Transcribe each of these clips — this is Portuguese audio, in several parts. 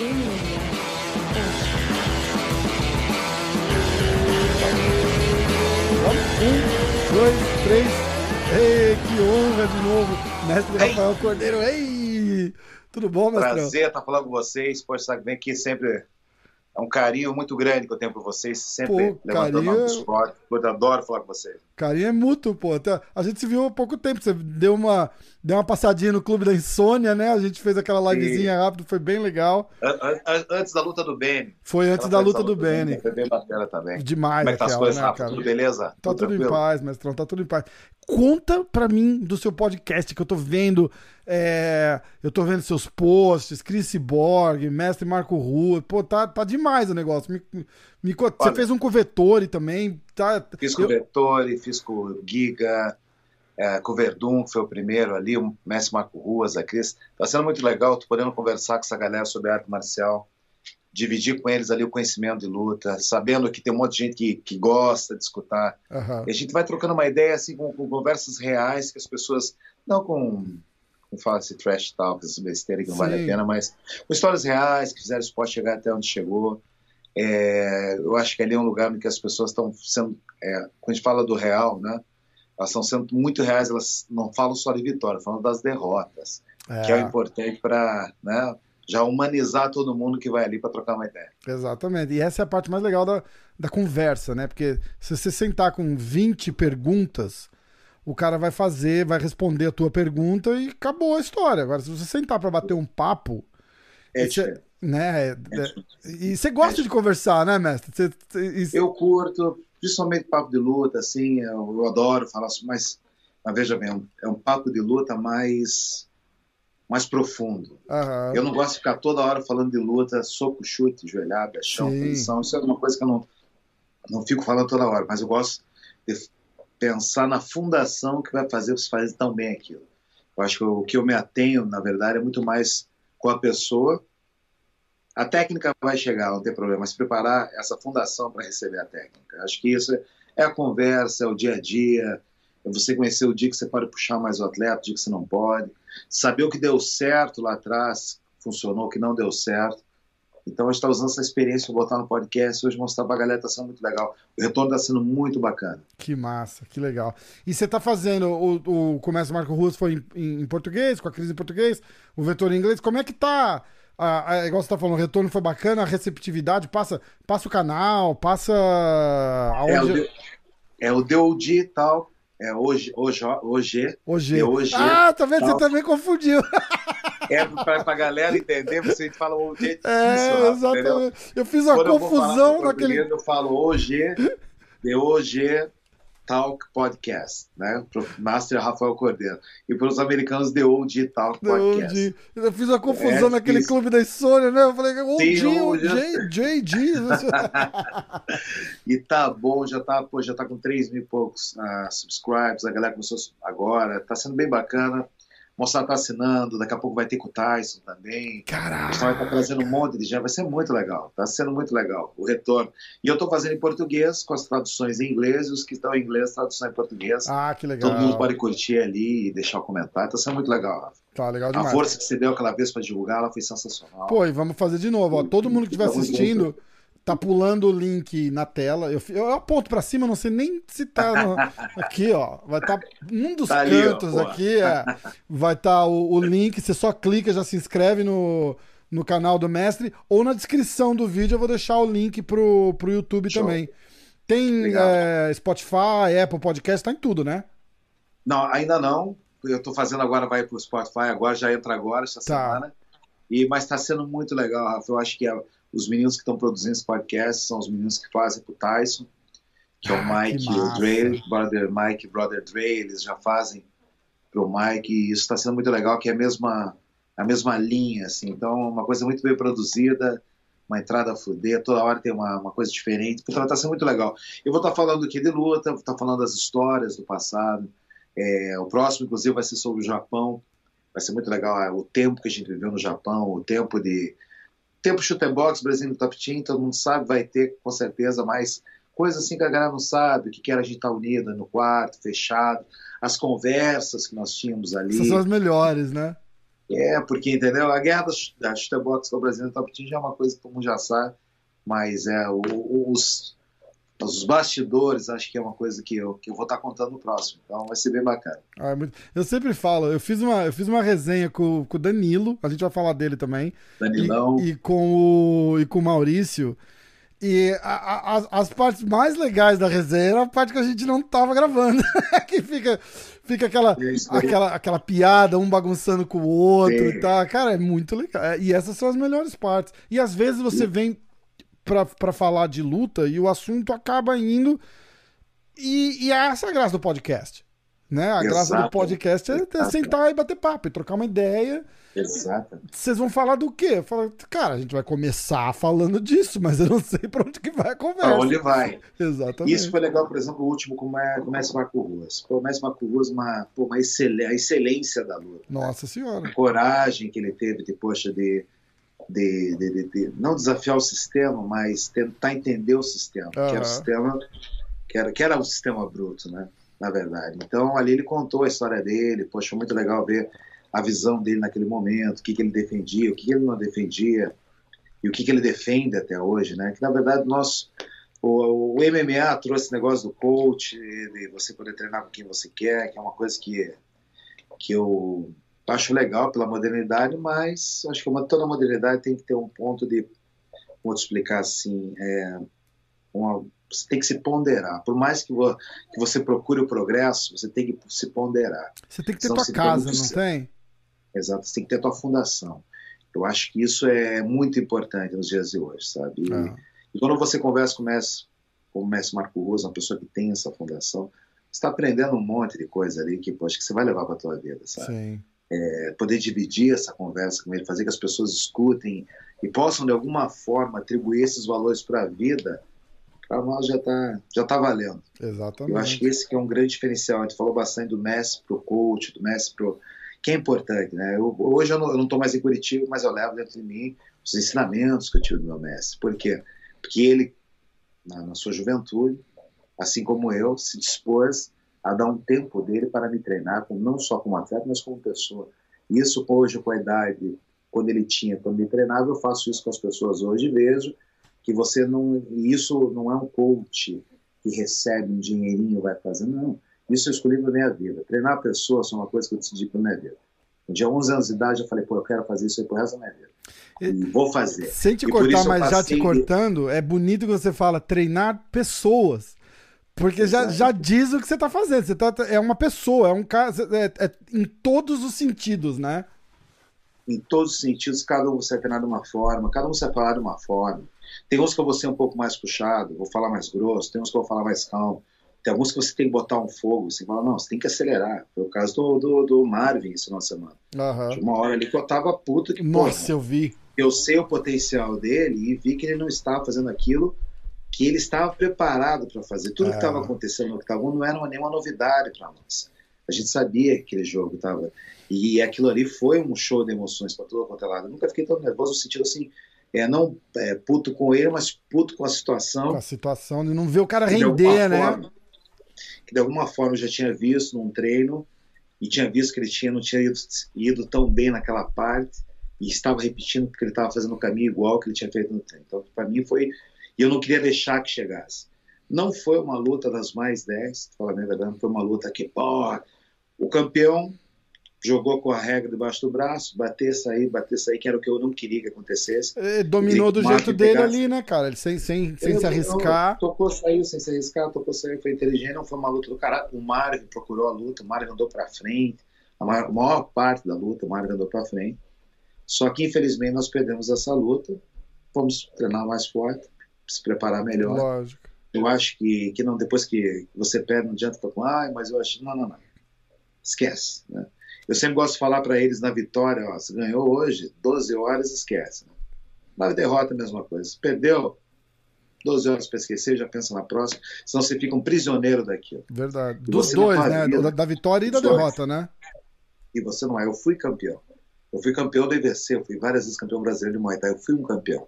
Um, dois, três. Ei, que honra de novo. Mestre Rafael Cordeiro. Ei! Tudo bom, mestre? Prazer estar falando com vocês. Pode estar vem aqui sempre é um carinho muito grande que eu tenho por vocês, sempre pô, levantando carinho... esporte. Eu adoro falar com vocês. Carinho é mútuo, pô. A gente se viu há pouco tempo. Você deu uma, deu uma passadinha no Clube da Insônia, né? A gente fez aquela livezinha rápida, foi bem legal. Antes da luta do Benny. Foi antes da luta do Benny. Foi bem bacana também. Demais. Como é que tá as coisas, né, Rafa? Tudo beleza? Tá tudo, tudo em paz, mestrão. Tá tudo em paz. Conta pra mim do seu podcast que eu tô vendo é, eu tô vendo seus posts, Chris Borg, Mestre Marco Rua. Pô, tá, tá demais o negócio. Me, me, você fez um com o Vettori também. Tá, fiz com o eu... Vettori, fiz com o Giga, é, com o Verdun, que foi o primeiro ali, o Mestre Marco Ruas, a Cris. Tá sendo muito legal, tô podendo conversar com essa galera sobre arte marcial, dividir com eles ali o conhecimento de luta, sabendo que tem um monte de gente que, que gosta de escutar. Uhum. E a gente vai trocando uma ideia assim com, com conversas reais que as pessoas, não com não fala esse trash talk, essa besteira que não Sim. vale a pena, mas com histórias reais que fizeram o esporte chegar até onde chegou. É, eu acho que ali é um lugar em que as pessoas estão sendo, é, quando a gente fala do real, né, elas estão sendo muito reais, elas não falam só de vitória, falam das derrotas, é. que é o importante para né, já humanizar todo mundo que vai ali para trocar uma ideia. Exatamente, e essa é a parte mais legal da, da conversa, né, porque se você sentar com 20 perguntas o cara vai fazer, vai responder a tua pergunta e acabou a história. Agora, se você sentar para bater um papo, é né? É, é, e você gosta de conversar, né, mestre? Você, eu curto, principalmente papo de luta, assim, eu, eu adoro falar, mas, mas veja bem, é um, é papo de luta mais mais profundo. Uhum. Eu não gosto de ficar toda hora falando de luta, soco, chute, joelhada, chão. Isso é uma coisa que eu não, não fico falando toda hora, mas eu gosto de pensar na fundação que vai fazer você fazer tão bem aquilo. Eu acho que o que eu me atenho, na verdade, é muito mais com a pessoa. A técnica vai chegar, não tem problema, mas preparar essa fundação para receber a técnica. Acho que isso é a conversa, é o dia a dia, é você conhecer o dia que você pode puxar mais o atleta, o dia que você não pode, saber o que deu certo lá atrás, funcionou, o que não deu certo. Então a gente está usando essa experiência para botar no podcast hoje mostrar para a galera, está sendo muito legal. O retorno está sendo muito bacana. Que massa, que legal. E você está fazendo, o, o Comércio Marco Russo foi em, em, português, com a crise em português, o vetor em inglês, como é que tá? A, a, igual você está falando, o retorno foi bacana, a receptividade, passa, passa o canal, passa aonde... É o, é o DOD e tal, é hoje, hoje, hoje, hoje. hoje ah, tá vendo? Você também confundiu. É para a galera entender, você fala o jeito É, exatamente. Entendeu? Eu fiz uma Quando confusão naquele. Eu falo hoje, de hoje, Talk Podcast, né? Pro Master Rafael Cordeiro. E para os americanos, The Old Talk Podcast. Old. Eu fiz uma confusão é, naquele fiz... clube da Insônia, né? Eu falei, Old, Old, JD. e tá bom, já tá, pô, já tá com 3 mil e poucos uh, subscribes, a galera começou agora, tá sendo bem bacana. Moçada tá assinando, daqui a pouco vai ter com o Tyson também. Caraca! Vai estar tá trazendo um monte de gente, vai ser muito legal. Tá sendo muito legal o retorno. E eu tô fazendo em português, com as traduções em inglês, e os que estão em inglês, tradução em português. Ah, que legal. Todo mundo pode curtir ali e deixar o um comentário. Tá sendo muito legal, Rafa. Tá legal demais. A força que você deu aquela vez para divulgar, ela foi sensacional. Pô, e vamos fazer de novo. Ó. Todo mundo que estiver assistindo Tá pulando o link na tela. Eu, eu aponto para cima, não sei nem se tá no, aqui, ó. Vai estar tá, um dos tá cantos ali, aqui, é, vai estar tá o, o, link. Você só clica, já se inscreve no, no canal do mestre. Ou na descrição do vídeo eu vou deixar o link pro, pro YouTube Show. também. Tem é, Spotify, Apple Podcast, tá em tudo, né? Não, ainda não. Eu tô fazendo agora, vai pro Spotify agora, já entra agora essa tá. semana. E, mas está sendo muito legal, Rafa. Eu acho que é os meninos que estão produzindo esse podcast são os meninos que fazem pro Tyson, que é o ah, Mike e o Dre, brother Mike e brother Dre, eles já fazem pro Mike e isso está sendo muito legal, que é a mesma a mesma linha, assim. Então, uma coisa muito bem produzida, uma entrada a fuder, toda hora tem uma, uma coisa diferente. Então, está sendo muito legal. Eu vou estar tá falando aqui de luta, vou estar tá falando das histórias do passado. É, o próximo, inclusive, vai ser sobre o Japão. Vai ser muito legal é, o tempo que a gente viveu no Japão, o tempo de tempo chute box, Brasil no top team, todo mundo sabe, vai ter com certeza mais coisas assim que a galera não sabe, o que era a gente estar unida no quarto, fechado, as conversas que nós tínhamos ali. Essas são as melhores, né? É, porque, entendeu? A guerra da chutebox com o Brasil Top Team já é uma coisa que todo mundo já sabe, mas é os, os bastidores, acho que é uma coisa que eu, que eu vou estar contando no próximo. Então vai ser bem bacana. Ah, é muito... Eu sempre falo, eu fiz uma, eu fiz uma resenha com, com o Danilo, a gente vai falar dele também. Danilão. E, e com, o, e com o Maurício. E a, a, as partes mais legais da resenha era a parte que a gente não tava gravando. que fica, fica aquela, aquela, aquela piada, um bagunçando com o outro Sim. e tal. Cara, é muito legal. É, e essas são as melhores partes. E às vezes você Sim. vem pra falar de luta e o assunto acaba indo. E, e é essa a graça do podcast. Né? A Exato. graça do podcast é, é sentar e bater papo e trocar uma ideia Exato. Vocês vão falar do quê? Falo, cara, a gente vai começar falando disso, mas eu não sei para onde que vai a conversa. Para onde vai. Exatamente. Isso foi legal, por exemplo, o último com o Mestre Marco Ruas. Pô, o Mestre Marco Ruas, uma, pô, uma excelência, a excelência da luta. Nossa Senhora. A coragem que ele teve de, poxa, de, de, de, de, não desafiar o sistema, mas tentar entender o sistema. Uhum. Que era o sistema, que era, que era o sistema bruto, né? Na verdade. Então, ali ele contou a história dele, poxa, muito legal ver a visão dele naquele momento, o que, que ele defendia, o que, que ele não defendia e o que, que ele defende até hoje, né? Que na verdade nós o, o, MMA trouxe esse negócio do coach, de você poder treinar com quem você quer, que é uma coisa que que eu acho legal pela modernidade, mas acho que uma, toda modernidade tem que ter um ponto de, te explicar assim, é, uma, você tem que se ponderar. Por mais que, vo, que, você procure o progresso, você tem que se ponderar. Você tem que ter Senão tua casa, não tem? Exato, você tem que ter a tua fundação. Eu acho que isso é muito importante nos dias de hoje, sabe? E, ah. e quando você conversa com o mestre, com o mestre Marco Rosa, uma pessoa que tem essa fundação, você está aprendendo um monte de coisa ali que, poxa, que você vai levar para a tua vida, sabe? Sim. É, poder dividir essa conversa com ele, fazer que as pessoas escutem e possam, de alguma forma, atribuir esses valores para a vida, para nós já está já tá valendo. Exatamente. Eu acho que esse que é um grande diferencial. A gente falou bastante do mestre para o coach, do mestre para que é importante, né? Eu, hoje eu não estou mais em Curitiba, mas eu levo dentro de mim os ensinamentos que eu tive do meu mestre. Por quê? Porque ele, na, na sua juventude, assim como eu, se dispôs a dar um tempo dele para me treinar, não só como atleta, mas como pessoa. Isso hoje, com a idade, quando ele tinha, quando me treinava, eu faço isso com as pessoas hoje e vejo que você não. Isso não é um coach que recebe um dinheirinho e vai fazer, não. Isso eu escolhi para minha vida. Treinar pessoas é uma coisa que eu decidi para minha vida. Dia 11 anos de idade, eu falei, pô, eu quero fazer isso aí pro resto da minha vida. E vou fazer. Sem te e cortar, mas já te cortando, é bonito que você fala treinar pessoas. Porque já, já diz o que você está fazendo. Você tá, é uma pessoa, é um cara. É, é, em todos os sentidos, né? Em todos os sentidos, cada um você vai treinar de uma forma, cada um você vai falar de uma forma. Tem uns que eu vou ser um pouco mais puxado, vou falar mais grosso, tem uns que eu vou falar mais calmo. Tem alguns que você tem que botar um fogo, você fala, não, você tem que acelerar. Foi o caso do, do, do Marvin esse final de semana. Uhum. Tinha uma hora ali que eu tava puto que, Nossa, porra, eu vi. Eu sei o potencial dele e vi que ele não estava fazendo aquilo que ele estava preparado para fazer. Tudo que estava acontecendo no octagon não era nenhuma novidade para nós. A gente sabia que aquele jogo estava. E aquilo ali foi um show de emoções para todo quanto é lado. Eu nunca fiquei tão nervoso no sentido assim, é, não é, puto com ele, mas puto com a situação. Com a situação de não ver o cara render, né? Forma, que de alguma forma eu já tinha visto num treino e tinha visto que ele tinha, não tinha ido, ido tão bem naquela parte e estava repetindo porque ele estava fazendo o caminho igual que ele tinha feito no treino. Então, para mim foi. E eu não queria deixar que chegasse. Não foi uma luta das mais 10, falar a verdade, foi uma luta que, pô, o campeão jogou com a regra debaixo do braço, bater, sair, bater, sair, que era o que eu não queria que acontecesse. É, dominou do jeito dele pegasse. ali, né, cara? Sem, sem, sem se arriscar. tocou, saiu, sem se arriscar, tocou, saiu, foi inteligente, não foi uma luta do cara. O Mário procurou a luta, o Mário andou pra frente, a maior, maior parte da luta, o Mário andou pra frente. Só que, infelizmente, nós perdemos essa luta. Vamos treinar mais forte, se preparar melhor. Lógico. Eu acho que, que não, depois que você perde, não adianta falar, ah, mas eu acho. Não, não, não. Esquece, né? Eu sempre gosto de falar para eles na vitória, ó, se ganhou hoje, 12 horas, esquece. Né? Na derrota, a mesma coisa. Se perdeu, 12 horas para esquecer, já pensa na próxima, senão você fica um prisioneiro daquilo. Verdade. Dos dois, né? Vida, da vitória e da dois. derrota, né? E você não é. Eu fui campeão. Eu fui campeão do IVC, eu fui várias vezes campeão brasileiro de Muay Thai, eu fui um campeão.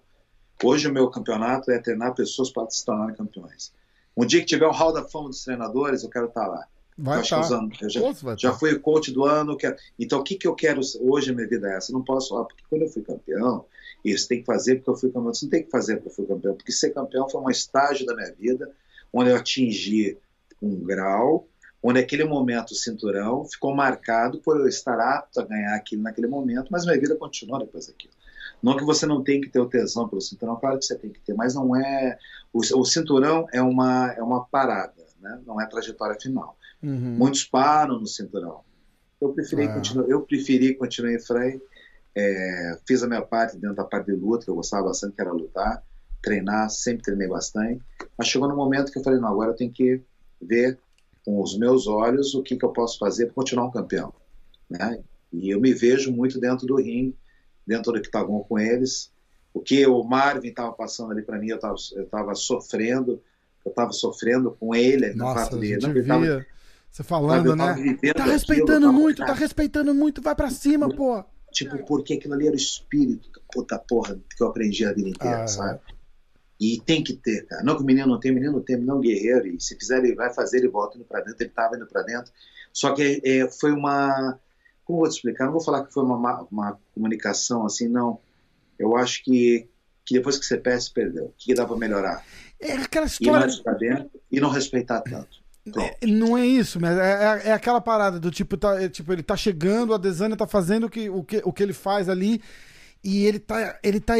Hoje o meu campeonato é treinar pessoas para se tornarem campeões. Um dia que tiver o Hall da Fama dos treinadores, eu quero estar lá. Vai estar. Tá. Eu já, Pô, já tá. fui coach do ano. Quero... Então, o que, que eu quero hoje na minha vida é essa? Eu não posso falar, porque quando eu fui campeão, isso tem que fazer porque eu fui campeão. Você não tem que fazer porque eu fui campeão, porque ser campeão foi um estágio da minha vida onde eu atingi um grau, onde aquele momento o cinturão ficou marcado por eu estar apto a ganhar aquilo naquele momento, mas minha vida continua depois daquilo. Não que você não tenha que ter o tesão pelo cinturão, claro que você tem que ter, mas não é. O, o cinturão é uma, é uma parada, né? não é trajetória final. Uhum. Muitos param no cinturão. Eu preferi, ah. continuar, eu preferi continuar em frente. É, fiz a minha parte dentro da parte de luta, que eu gostava bastante, que era lutar, treinar, sempre treinei bastante. Mas chegou no momento que eu falei: não, agora eu tenho que ver com os meus olhos o que, que eu posso fazer para continuar um campeão. Né? E eu me vejo muito dentro do ringue, dentro do octagon com eles. O que o Marvin estava passando ali para mim, eu estava sofrendo, eu estava sofrendo com ele. Nossa, fato de, não, tava, você falando, né? Tá respeitando aquilo, muito, tá respeitando muito, vai para cima, pô. Tipo, porque aquilo ali era o espírito puta porra que eu aprendi a vida inteira, ah, sabe? E tem que ter, cara. Não que o menino não tem, o menino não tem, o menino é um guerreiro, e se fizer ele vai fazer, ele volta indo pra dentro, ele tava indo pra dentro. Só que é, foi uma como vou te explicar? Não vou falar que foi uma, uma comunicação assim, não. Eu acho que, que depois que você perde, você perdeu. O que dá para melhorar? É aquela história. Ir mais dentro e não respeitar tanto. É, não é isso, mas é, é, é, aquela parada do tipo, tá, é, tipo, ele tá chegando, a Desânia tá fazendo o que, o, que, o que ele faz ali e ele tá, ele tá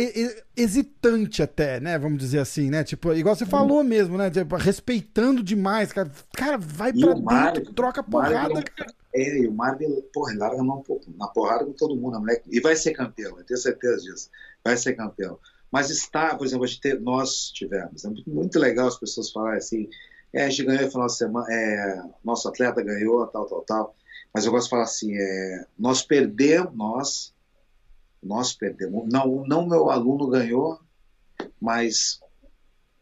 hesitante até, né? Vamos dizer assim, né? Tipo, igual você falou mesmo, né? Tipo, respeitando demais, cara. Cara, vai e pra dentro, troca porrada, cara. É, e o Marvel, porra, larga na, porrada com todo mundo, moleque. E vai ser campeão, eu tenho certeza disso. Vai ser campeão. Mas está, por exemplo, gente nós tivemos. É muito legal as pessoas falarem assim, é, a gente ganhou no final de semana, é, nosso atleta ganhou, tal, tal, tal. Mas eu gosto de falar assim, é, nós perdemos, nós, nós perdemos. Não, não meu aluno ganhou, mas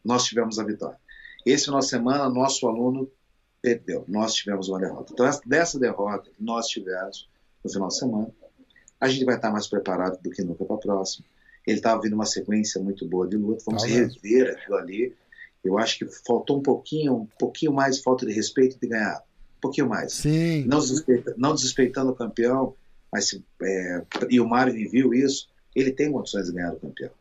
nós tivemos a vitória. Esse final de semana, nosso aluno perdeu. Nós tivemos uma derrota. Então, dessa derrota que nós tivemos no final de semana, a gente vai estar mais preparado do que nunca para a próxima. Ele estava vindo uma sequência muito boa de luta. Vamos ah, rever aquilo ali. Eu acho que faltou um pouquinho, um pouquinho mais de falta de respeito de ganhar. Um pouquinho mais. Sim. Não, desrespeitando, não desrespeitando o campeão, mas é, e o Marvin viu isso, ele tem condições de ganhar o campeão.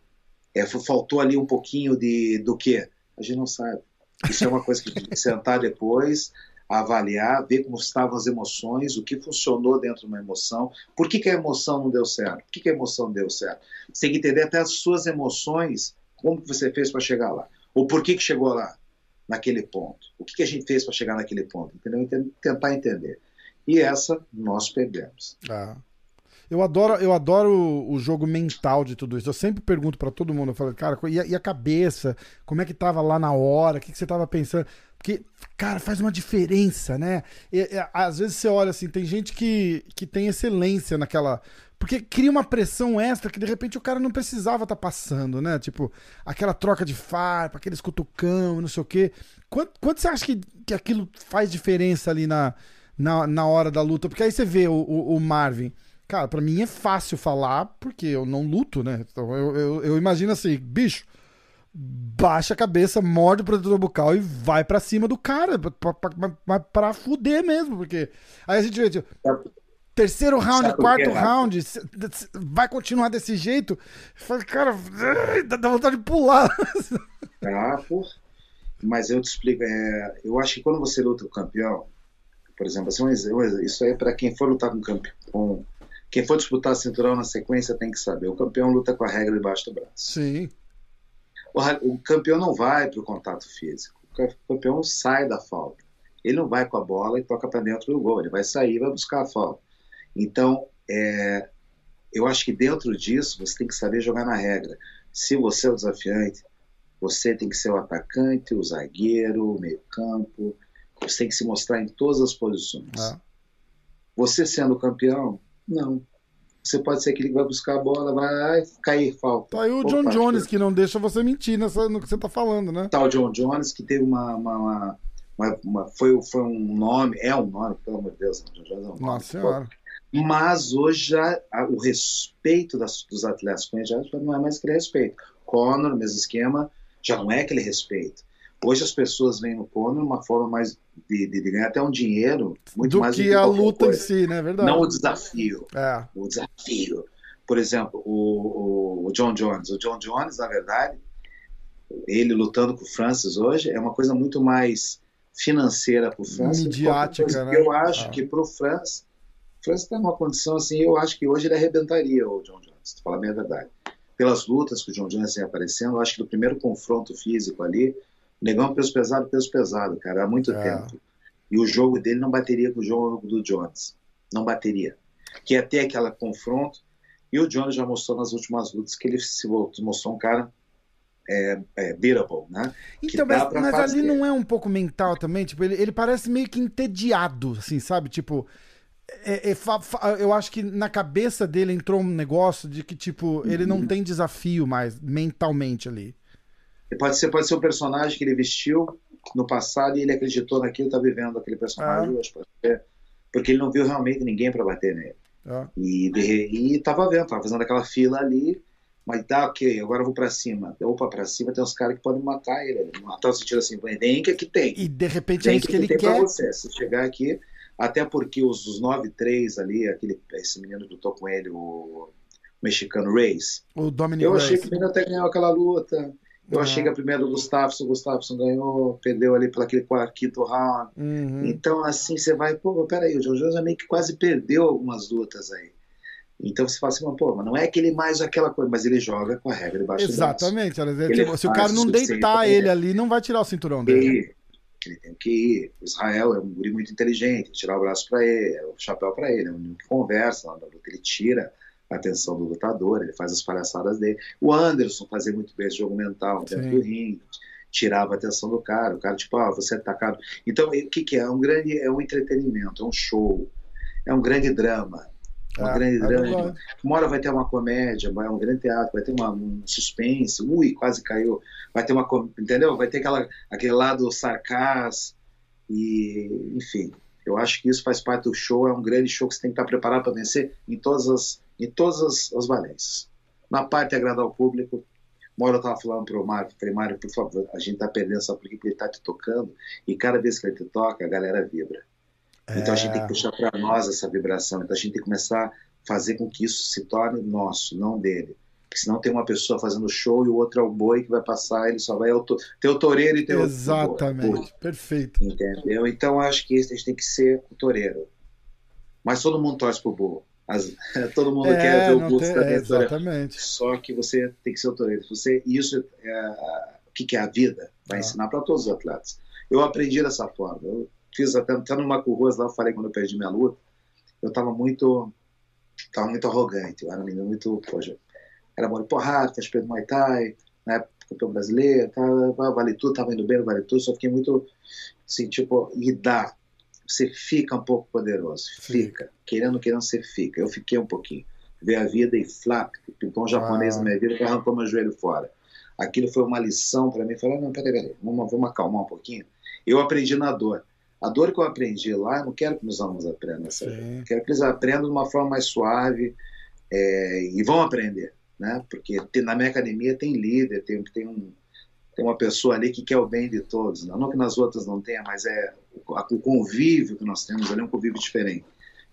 É, faltou ali um pouquinho de do que? A gente não sabe. Isso é uma coisa que tem que sentar depois, avaliar, ver como estavam as emoções, o que funcionou dentro de uma emoção, por que, que a emoção não deu certo, por que, que a emoção não deu certo. Você tem que entender até as suas emoções, como que você fez para chegar lá, ou por que, que chegou lá, naquele ponto, o que, que a gente fez para chegar naquele ponto, entendeu? Tentar entender. E essa nós perdemos. Ah. Eu adoro, eu adoro o, jogo mental de tudo isso. Eu sempre pergunto para todo mundo, eu falo, cara, e a, e a, cabeça? Como é que tava lá na hora? O que, que você tava pensando? Porque, cara, faz uma diferença, né? E, e, às vezes você olha assim, tem gente que, que tem excelência naquela. Porque cria uma pressão extra que de repente o cara não precisava estar tá passando, né? Tipo, aquela troca de farpa, aqueles cutucão, não sei o quê. Quanto, quanto você acha que, que aquilo faz diferença ali na, na, na hora da luta? Porque aí você vê o, o, o Marvin. Cara, para mim é fácil falar, porque eu não luto, né? Então eu, eu, eu imagino assim, bicho, baixa a cabeça, morde o protetor bucal e vai para cima do cara, pra, pra, pra, pra, fuder mesmo, porque aí a gente vê, tipo, terceiro round, Sabe quarto round, vai continuar desse jeito? Fala, cara, dá vontade de pular. Ah, pô. Mas eu te explico, é, eu acho que quando você luta com o campeão, por exemplo, assim, isso aí é para quem for lutar com campeão, quem for disputar cinturão na sequência tem que saber. O campeão luta com a regra debaixo do braço. Sim. O, o campeão não vai para o contato físico. O campeão sai da falta. Ele não vai com a bola e toca para dentro do gol. Ele vai sair e vai buscar a falta. Então, é, eu acho que dentro disso você tem que saber jogar na regra. Se você é o desafiante, você tem que ser o atacante, o zagueiro, o meio-campo. Você tem que se mostrar em todas as posições. Ah. Você sendo campeão, não. Você pode ser aquele que vai buscar a bola, vai cair falta. Tá aí o John Jones, que não deixa você mentir nessa, no que você tá falando, né? Tá o John Jones, que teve uma. uma, uma, uma foi, foi um nome, é um nome, pelo amor de Deus, John Jones é um nome. Nossa senhora. Mas hoje já, o respeito das, dos atletas com ele já não é mais aquele respeito. Conor, mesmo esquema, já não é aquele respeito. Hoje as pessoas vêm no Conor uma forma mais de, de, de, ganhar até um dinheiro, muito do mais que do que a luta coisa. em si, né? Verdade. Não o desafio. É. O desafio. Por exemplo, o, o, John Jones. O John Jones, na verdade, ele lutando com o Francis hoje é uma coisa muito mais financeira para o Francis. Midiática, né? Eu acho Ah. que para o Francis, o Francis está numa condição assim, eu acho que hoje ele arrebentaria o John Jones, se falar a minha verdade. Pelas lutas que o John Jones vem aparecendo, eu acho que no primeiro confronto físico ali, negão peso pesado, peso pesado, cara, há muito É. tempo. E o jogo dele não bateria com o jogo do Jones. Não bateria. Que ia ter aquele confronto. E o Jones já mostrou nas últimas lutas que ele se mostrou um cara é, é, beatable, né? Então, mas, mas ali não é um pouco mental também? Tipo, ele, ele parece meio que entediado, assim, sabe? Tipo, é- é fa- fa- eu acho que na cabeça dele entrou um negócio de que, tipo, ele Uhum. não tem desafio mais, mentalmente ali. Pode ser, pode ser um personagem que ele vestiu no passado e ele acreditou naquilo, tá vivendo aquele personagem Ah. hoje. Pode ser. Porque ele não viu realmente ninguém para bater nele. É. E, de, e tava vendo, tava fazendo aquela fila ali, mas tá ok, agora eu vou para cima. Opa, para cima tem uns caras que podem matar ele. Matar no sentido assim, vem que aqui tem. E de repente é isso que ele tem pra quer. você. Se chegar aqui, até porque os, os 9-3 ali, aquele, esse menino que lutou com ele, o mexicano Reis, O Dominic eu achei Reyes. que o menino até ganhou aquela luta. Eu Ah. achei que a primeira do Gustafsson, o Gustafsson ganhou, perdeu ali pelo aquele quarto, quinto round. Uhum. Então, assim, você vai, pô, peraí, o John Jones é meio que quase perdeu algumas lutas aí. Então você fala assim, mas, pô, mas não é que ele mais aquela coisa, mas ele joga com a regra debaixo do braço. Exatamente. Ele tipo, se o cara não deitar ele ele. ali, não vai tirar o cinturão dele. ir. Ele tem que ir. O Israel é um guri muito inteligente, tirar o braço para ele, é o chapéu para ele, é um que conversa na luta, ele tira a atenção do lutador, ele faz as palhaçadas dele. O Anderson fazia muito bem esse jogo mental dentro Sim. do ringue, tirava a atenção do cara, o cara tipo, ah, você é atacado. Então, o que que é? É um grande, é um entretenimento, é um show, é um grande drama. Um É, grande é drama. Uma hora vai ter uma comédia, vai um grande teatro, vai ter uma, um suspense, ui, quase caiu. Vai ter uma, entendeu? Vai ter aquela, aquele lado sarcasmo e, enfim. Eu acho que isso faz parte do show, é um grande show que você tem que estar preparado para vencer em todas as, em todas as, as valências. Na parte de agradar o público, uma hora eu estava falando para o Mário, falei, Mário, por favor, a gente está perdendo, quê? Porque ele está te tocando e cada vez que ele te toca, a galera vibra. Então a gente tem que puxar para nós essa vibração. Então a gente tem que começar a fazer com que isso se torne nosso, não dele. Porque senão tem uma pessoa fazendo show e o outro é o boi que vai passar, ele só vai to- ter o toureiro e ter o Exatamente. Perfeito. Entendeu? Então acho que a gente tem que ser o toureiro. Mas todo mundo torce pro burro. As- todo mundo quer ver o burro tem- também é, exatamente. Só que você tem que ser toureiro. Você, isso é o que, que é a vida, vai Ah. ensinar para todos os atletas. Eu aprendi dessa forma. Eu fiz até, até no Marco Ruas lá, eu falei quando eu perdi minha luta, eu estava muito, tava muito arrogante. Eu era um menino muito, poxa, era bom de porrada, faz pelo Muay Thai, na época campeão brasileiro, tava, vale tudo, tava indo bem vale tudo, só fiquei muito, assim, tipo, e dá. Você fica um pouco poderoso, fica. Querendo, querendo, você fica. Eu fiquei um pouquinho. Ver a vida e flap, pintou um japonês Ah. na minha vida que arrancou meu joelho fora. Aquilo foi uma lição para mim. Falei, não, peraí, peraí, vamos, vamos acalmar um pouquinho. Eu aprendi na dor. A dor que eu aprendi lá, eu não quero que meus alunos aprendam essa dor. Quero que eles aprendam de uma forma mais suave é, e vão aprender, né? Porque tem- na minha academia tem líder, tem, tem, um, tem uma pessoa ali que quer o bem de todos. Não, não que nas outras não tenha, mas é o, convívio que nós temos ali é um convívio diferente.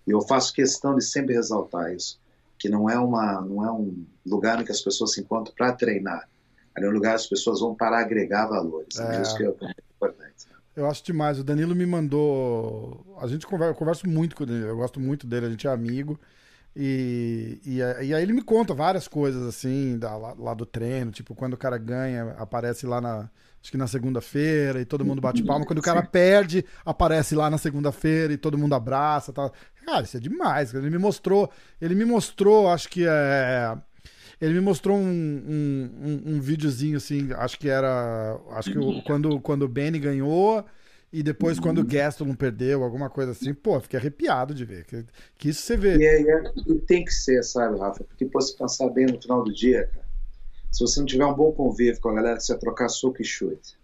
E eu faço questão de sempre ressaltar isso, que não é uma não é um lugar em que as pessoas se encontram para treinar. Ali é um lugar que as pessoas vão para agregar valores. É. É isso que é importante. Eu acho demais. O Danilo me mandou. A gente conversa, eu converso muito com ele, eu gosto muito dele, a gente é amigo. E, e, e aí ele me conta várias coisas assim, da, lá, do treino, tipo, quando o cara ganha, aparece lá na. Acho que na segunda-feira e todo mundo bate palma. Quando o cara perde, aparece lá na segunda-feira e todo mundo abraça. Tal. Cara, isso é demais. Ele me mostrou. Ele me mostrou, acho que é. Ele me mostrou um, um, um, um videozinho assim, acho que era. Acho que o- quando, quando o Benny ganhou e depois quando o Gaston perdeu, alguma coisa assim. Pô, fiquei arrepiado de ver. Que, que isso você vê. E, é- é- tem que ser, sabe, Rafa? Porque pô, se pensar bem no final do dia, cara, se você não tiver um bom convívio com a galera, você vai trocar soco e chute.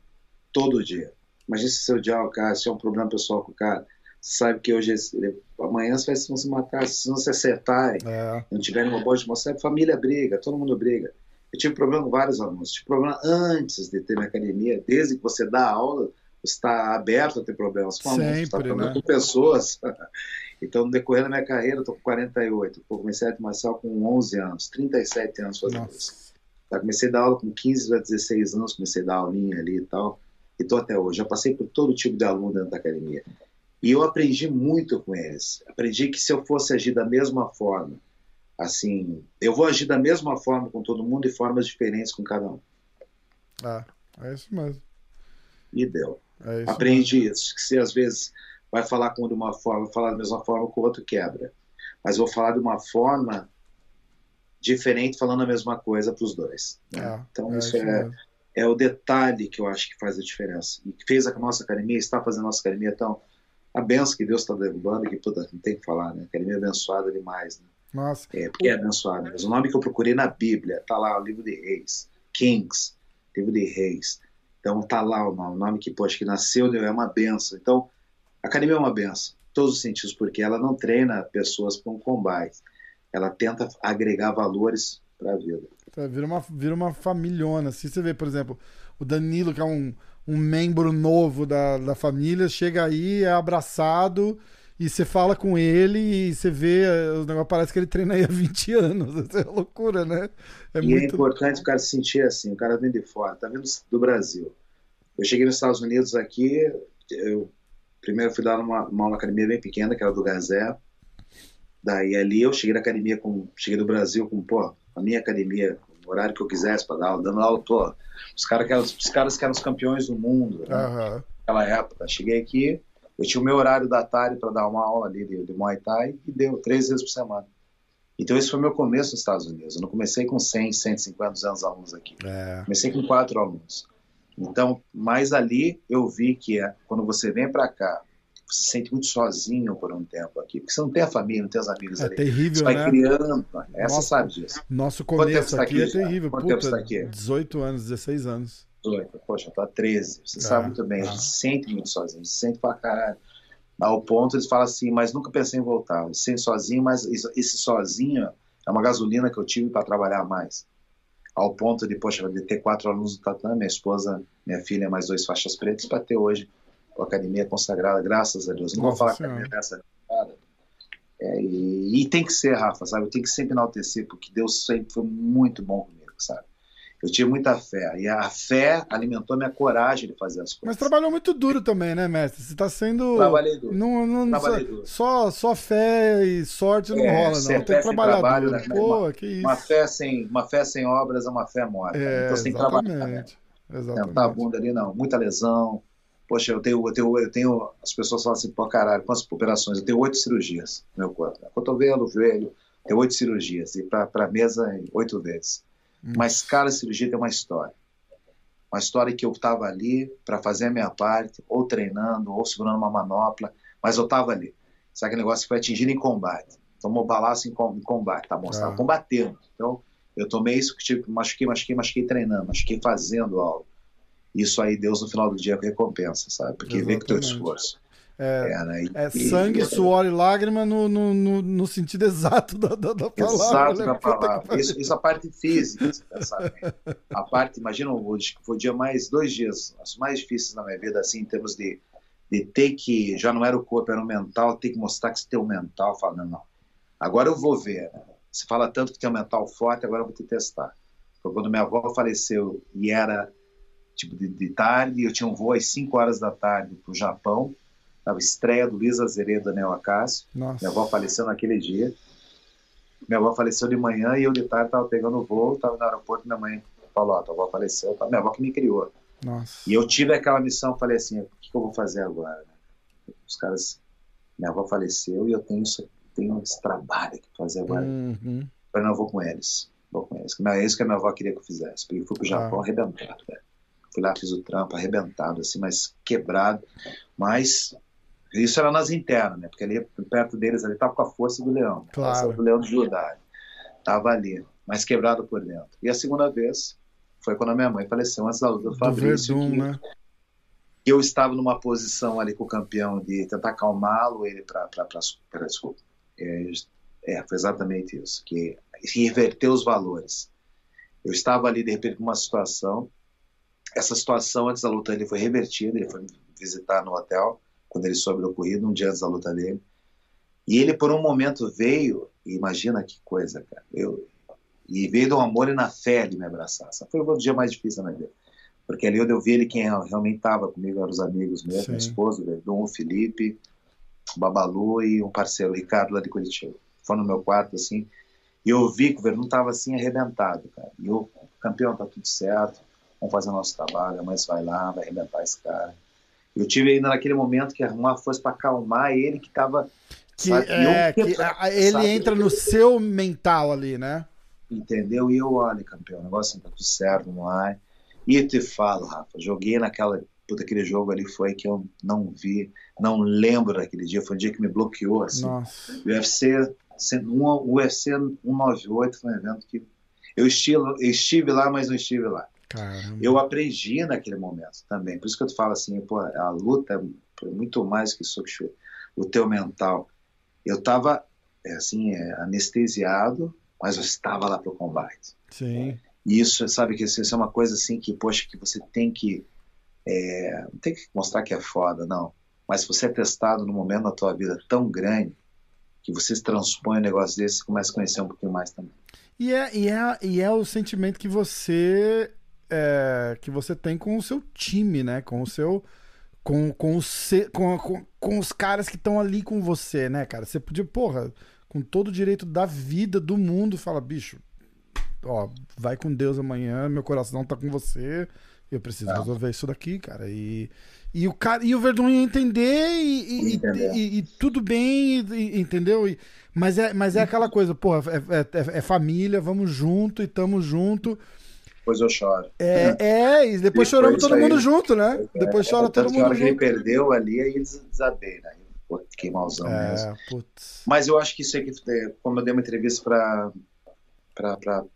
Todo dia. Imagina se você odiar o cara, se é um problema pessoal com o cara. Você sabe que hoje, amanhã você vai se- vão se matar, se não se acertarem, É, não tiverem uma boa atmosfera, família briga, todo mundo briga. Eu tive problema com vários alunos. Tive problema antes de ter minha academia. Desde que você dá aula, está aberto a ter problemas com alunos, está né? com pessoas. então, no decorrer da minha carreira, estou com 48. Eu comecei a arte marcial com 11 anos, 37 anos fazendo isso. Eu comecei a dar aula com 15 a 16 anos, comecei a dar aulinha ali e tal. E estou até hoje. Já passei por todo tipo de aluno dentro da academia. E eu aprendi muito com eles. Aprendi que se eu fosse agir da mesma forma, assim, eu vou agir da mesma forma com todo mundo e formas diferentes com cada um. Ah, é isso mesmo. E deu. É isso Aprendi mesmo. isso. Que se às vezes vai falar com de uma forma, falar da mesma forma com o outro quebra. Mas vou falar de uma forma diferente, falando a mesma coisa para os dois. Né? É, então é isso, isso é, é o detalhe que eu acho que faz a diferença. E que fez a nossa academia, está fazendo a nossa academia tão a benção que Deus está derrubando, que puta, não tem que falar, né? Academia abençoada demais, né? Nossa. É, porque é abençoada. Mas o nome que eu procurei na Bíblia, tá lá, o livro de Reis, Kings, livro de Reis. Então tá lá o nome, o nome que, poxa, que nasceu é uma benção. Então, a academia é uma benção, todos os sentidos, porque ela não treina pessoas para um combate. Ela tenta agregar valores para a vida. É, vira uma, vira uma familhona. Se você vê, por exemplo, o Danilo, que é um um membro novo da, da família chega aí, é abraçado e você fala com ele e você vê, o negócio parece que ele treina aí há 20 anos. É loucura, né? É e é muito... é importante o cara se sentir assim, o cara vem de fora, tá vindo do Brasil. Eu cheguei nos Estados Unidos aqui, eu primeiro fui dar uma, uma academia bem pequena, que era do Gazé. Daí ali eu cheguei na academia com, cheguei do Brasil com, pô, a minha academia, o horário que eu quisesse para dar aula, dando aula, pô, os, cara que eram, os caras que eram os campeões do mundo, né? uhum. naquela época. Cheguei aqui, eu tinha o meu horário da tarde para dar uma aula ali de, de Muay Thai e deu três vezes por semana. Então esse foi meu começo nos Estados Unidos. Eu não comecei com 100, 150, 200 alunos aqui. É. Comecei com quatro alunos. Então, mas ali eu vi que é, quando você vem para cá, você se sente muito sozinho por um tempo aqui, porque você não tem a família, não tem os amigos é ali. terrível, você vai né? criando, essa Nossa, sabe disso. Nosso começo aqui, aqui, é terrível. Quanto Puta, tempo você tá aqui? 18 anos, 16 anos. 18, poxa, tá 13. Você é, sabe muito bem, é. a gente se sente muito sozinho, se sente pra caralho. Ao ponto, eles falam assim, mas nunca pensei em voltar. Se sente sozinho, mas esse sozinho é uma gasolina que eu tive para trabalhar mais. Ao ponto de, poxa, de ter quatro alunos do tatame, minha esposa, minha filha, mais dois faixas pretas, para ter hoje a academia consagrada, graças a Deus. Não Nossa vou falar senhora. a academia nessa é, e, e, tem que ser, Rafa, sabe? Eu tenho que sempre enaltecer, porque Deus sempre foi muito bom comigo, sabe? Eu tinha muita fé. E a fé alimentou a minha coragem de fazer as coisas. Mas trabalhou muito duro também, né, mestre? Você está sendo. Trabalhei duro. Não, não, Trabalhei duro. Só, só fé e sorte não é, rola, não. Tem que trabalhar trabalho, duro. Né? Pô, uma, que isso. Uma fé, sem, uma fé sem obras é uma fé morta. É, então você tem que trabalhar. Né? Exatamente. Tentar a bunda ali, não. Muita lesão. Poxa, eu tenho, eu tenho, eu tenho. As pessoas falam assim, pô, caralho, quantas operações? Eu tenho oito cirurgias no meu corpo. Cotovelo, joelho, tenho oito cirurgias. E para a mesa, oito vezes. Hum. Mas cada cirurgia tem uma história. Uma história que eu estava ali para fazer a minha parte, ou treinando, ou segurando uma manopla, mas eu estava ali. Sabe aquele negócio que foi atingido em combate? Tomou balaço em, combate, tá bom? Você estava ah. combatendo. Então, eu tomei isso, tipo, machuquei, machuquei, machuquei treinando, machuquei fazendo algo. Isso aí, Deus no final do dia recompensa, sabe? Porque Exatamente. vem com o teu esforço. É, e, é sangue, e, suor e lágrima no, no, no, no, sentido exato da, da, da palavra. Exato né? da palavra. Isso, isso é a parte física, sabe? A parte, imagina, hoje foi o dia mais, dois dias, os mais difíceis na minha vida, assim, em termos de, de ter que, já não era o corpo, era o mental, ter que mostrar que você tem o mental, falando, não, não, agora eu vou ver. Né? Você fala tanto que tem um mental forte, agora eu vou te testar. Foi quando minha avó faleceu e era tipo de, de tarde, eu tinha um voo às 5 horas da tarde para o Japão, a estreia do Luiz Azeredo Anel Acácio. Minha avó faleceu naquele dia. Minha avó faleceu de manhã e eu de tarde estava pegando o voo, estava no aeroporto, minha mãe falou, ó, tua avó faleceu, tá? minha avó que me criou. Nossa. E eu tive aquela missão, falei assim, o que, que eu vou fazer agora? Os caras, minha avó faleceu e eu tenho, isso, tenho esse trabalho que fazer agora. Uhum. Eu não vou com eles, vou com eles. É isso que a minha avó queria que eu fizesse, porque eu fui pro Japão ah. arrebentado, velho. Fui lá, fiz o trampo, arrebentado, assim, mas quebrado, mas isso era nas internas, né? Porque ali perto deles ali estava com a força do leão, claro. a força do leão de Judá. Estava ali, mas quebrado por dentro. E a segunda vez foi quando a minha mãe faleceu antes da luta do Fabrício. Verdun, que, né? Eu estava numa posição ali com o campeão de tentar acalmá-lo, ele para. Desculpa. É, é, foi exatamente isso, que reverter os valores. Eu estava ali, de repente, com uma situação. Essa situação, antes da luta, ele foi revertida. Ele foi visitar no hotel, quando ele soube do ocorrido, um dia antes da luta dele. E ele, por um momento, veio. E imagina que coisa, cara. Eu, e veio do amor e na fé de me abraçar. Esse foi o dia mais difícil da minha vida. Porque ali eu vi ele quem realmente estava comigo, eram os amigos mesmo, minha esposa, o Verdun, o Felipe, o Babalu e um parceiro, o Ricardo, lá de Curitiba. Foi no meu quarto, assim, e eu vi que o Verdun estava assim, arrebentado, cara. E o campeão, tá tudo certo, vamos fazer o nosso trabalho, mãe vai lá, vai arrebentar esse cara. Eu tive ainda naquele momento que arrumar força para acalmar ele que estava que, é, que, ele sabe? entra no seu mental ali, né? Entendeu? E eu, olha, campeão, o negócio assim, tá tudo certo, vamos lá. E eu te falo, Rafa, joguei naquela. Puta, aquele jogo ali foi que eu não vi, não lembro daquele dia, foi um dia que me bloqueou, assim. Nossa. UFC, o UFC 198 foi um evento que. Eu estive, eu estive lá, mas não estive lá. Caramba. Eu aprendi naquele momento também. Por isso que eu te falo assim, pô, a luta é muito mais que isso, o teu mental. Eu estava é, assim, é, anestesiado, mas eu estava lá para o combate. Sim. E isso, sabe, que isso é uma coisa assim que, poxa, que você tem que. É, não tem que mostrar que é foda, não. Mas se você é testado num momento da tua vida tão grande, que você se transpõe um negócio desse, você começa a conhecer um pouquinho mais também. E é, e é, e é o sentimento que você é, que você tem com o seu time, né? Com o seu. Com, com, o com, com, com os caras que estão ali com você, né, cara? Você podia, porra, com todo o direito da vida, do mundo, fala, bicho, ó, vai com Deus amanhã, meu coração tá com você, eu preciso Não. resolver isso daqui, cara. E, e o cara e o Verdun ia entender e, e, e, e tudo bem, entendeu? mas, é, mas é aquela coisa, porra, é, é, é, família, vamos junto e tamo junto. Depois eu choro. É, é e depois, depois choramos todo aí, mundo junto, né? É, depois chora todo mundo junto. que ele perdeu ali, aí desabei, né? Fiquei malzão é, mesmo. Putz. Mas eu acho que isso aqui, como eu dei uma entrevista para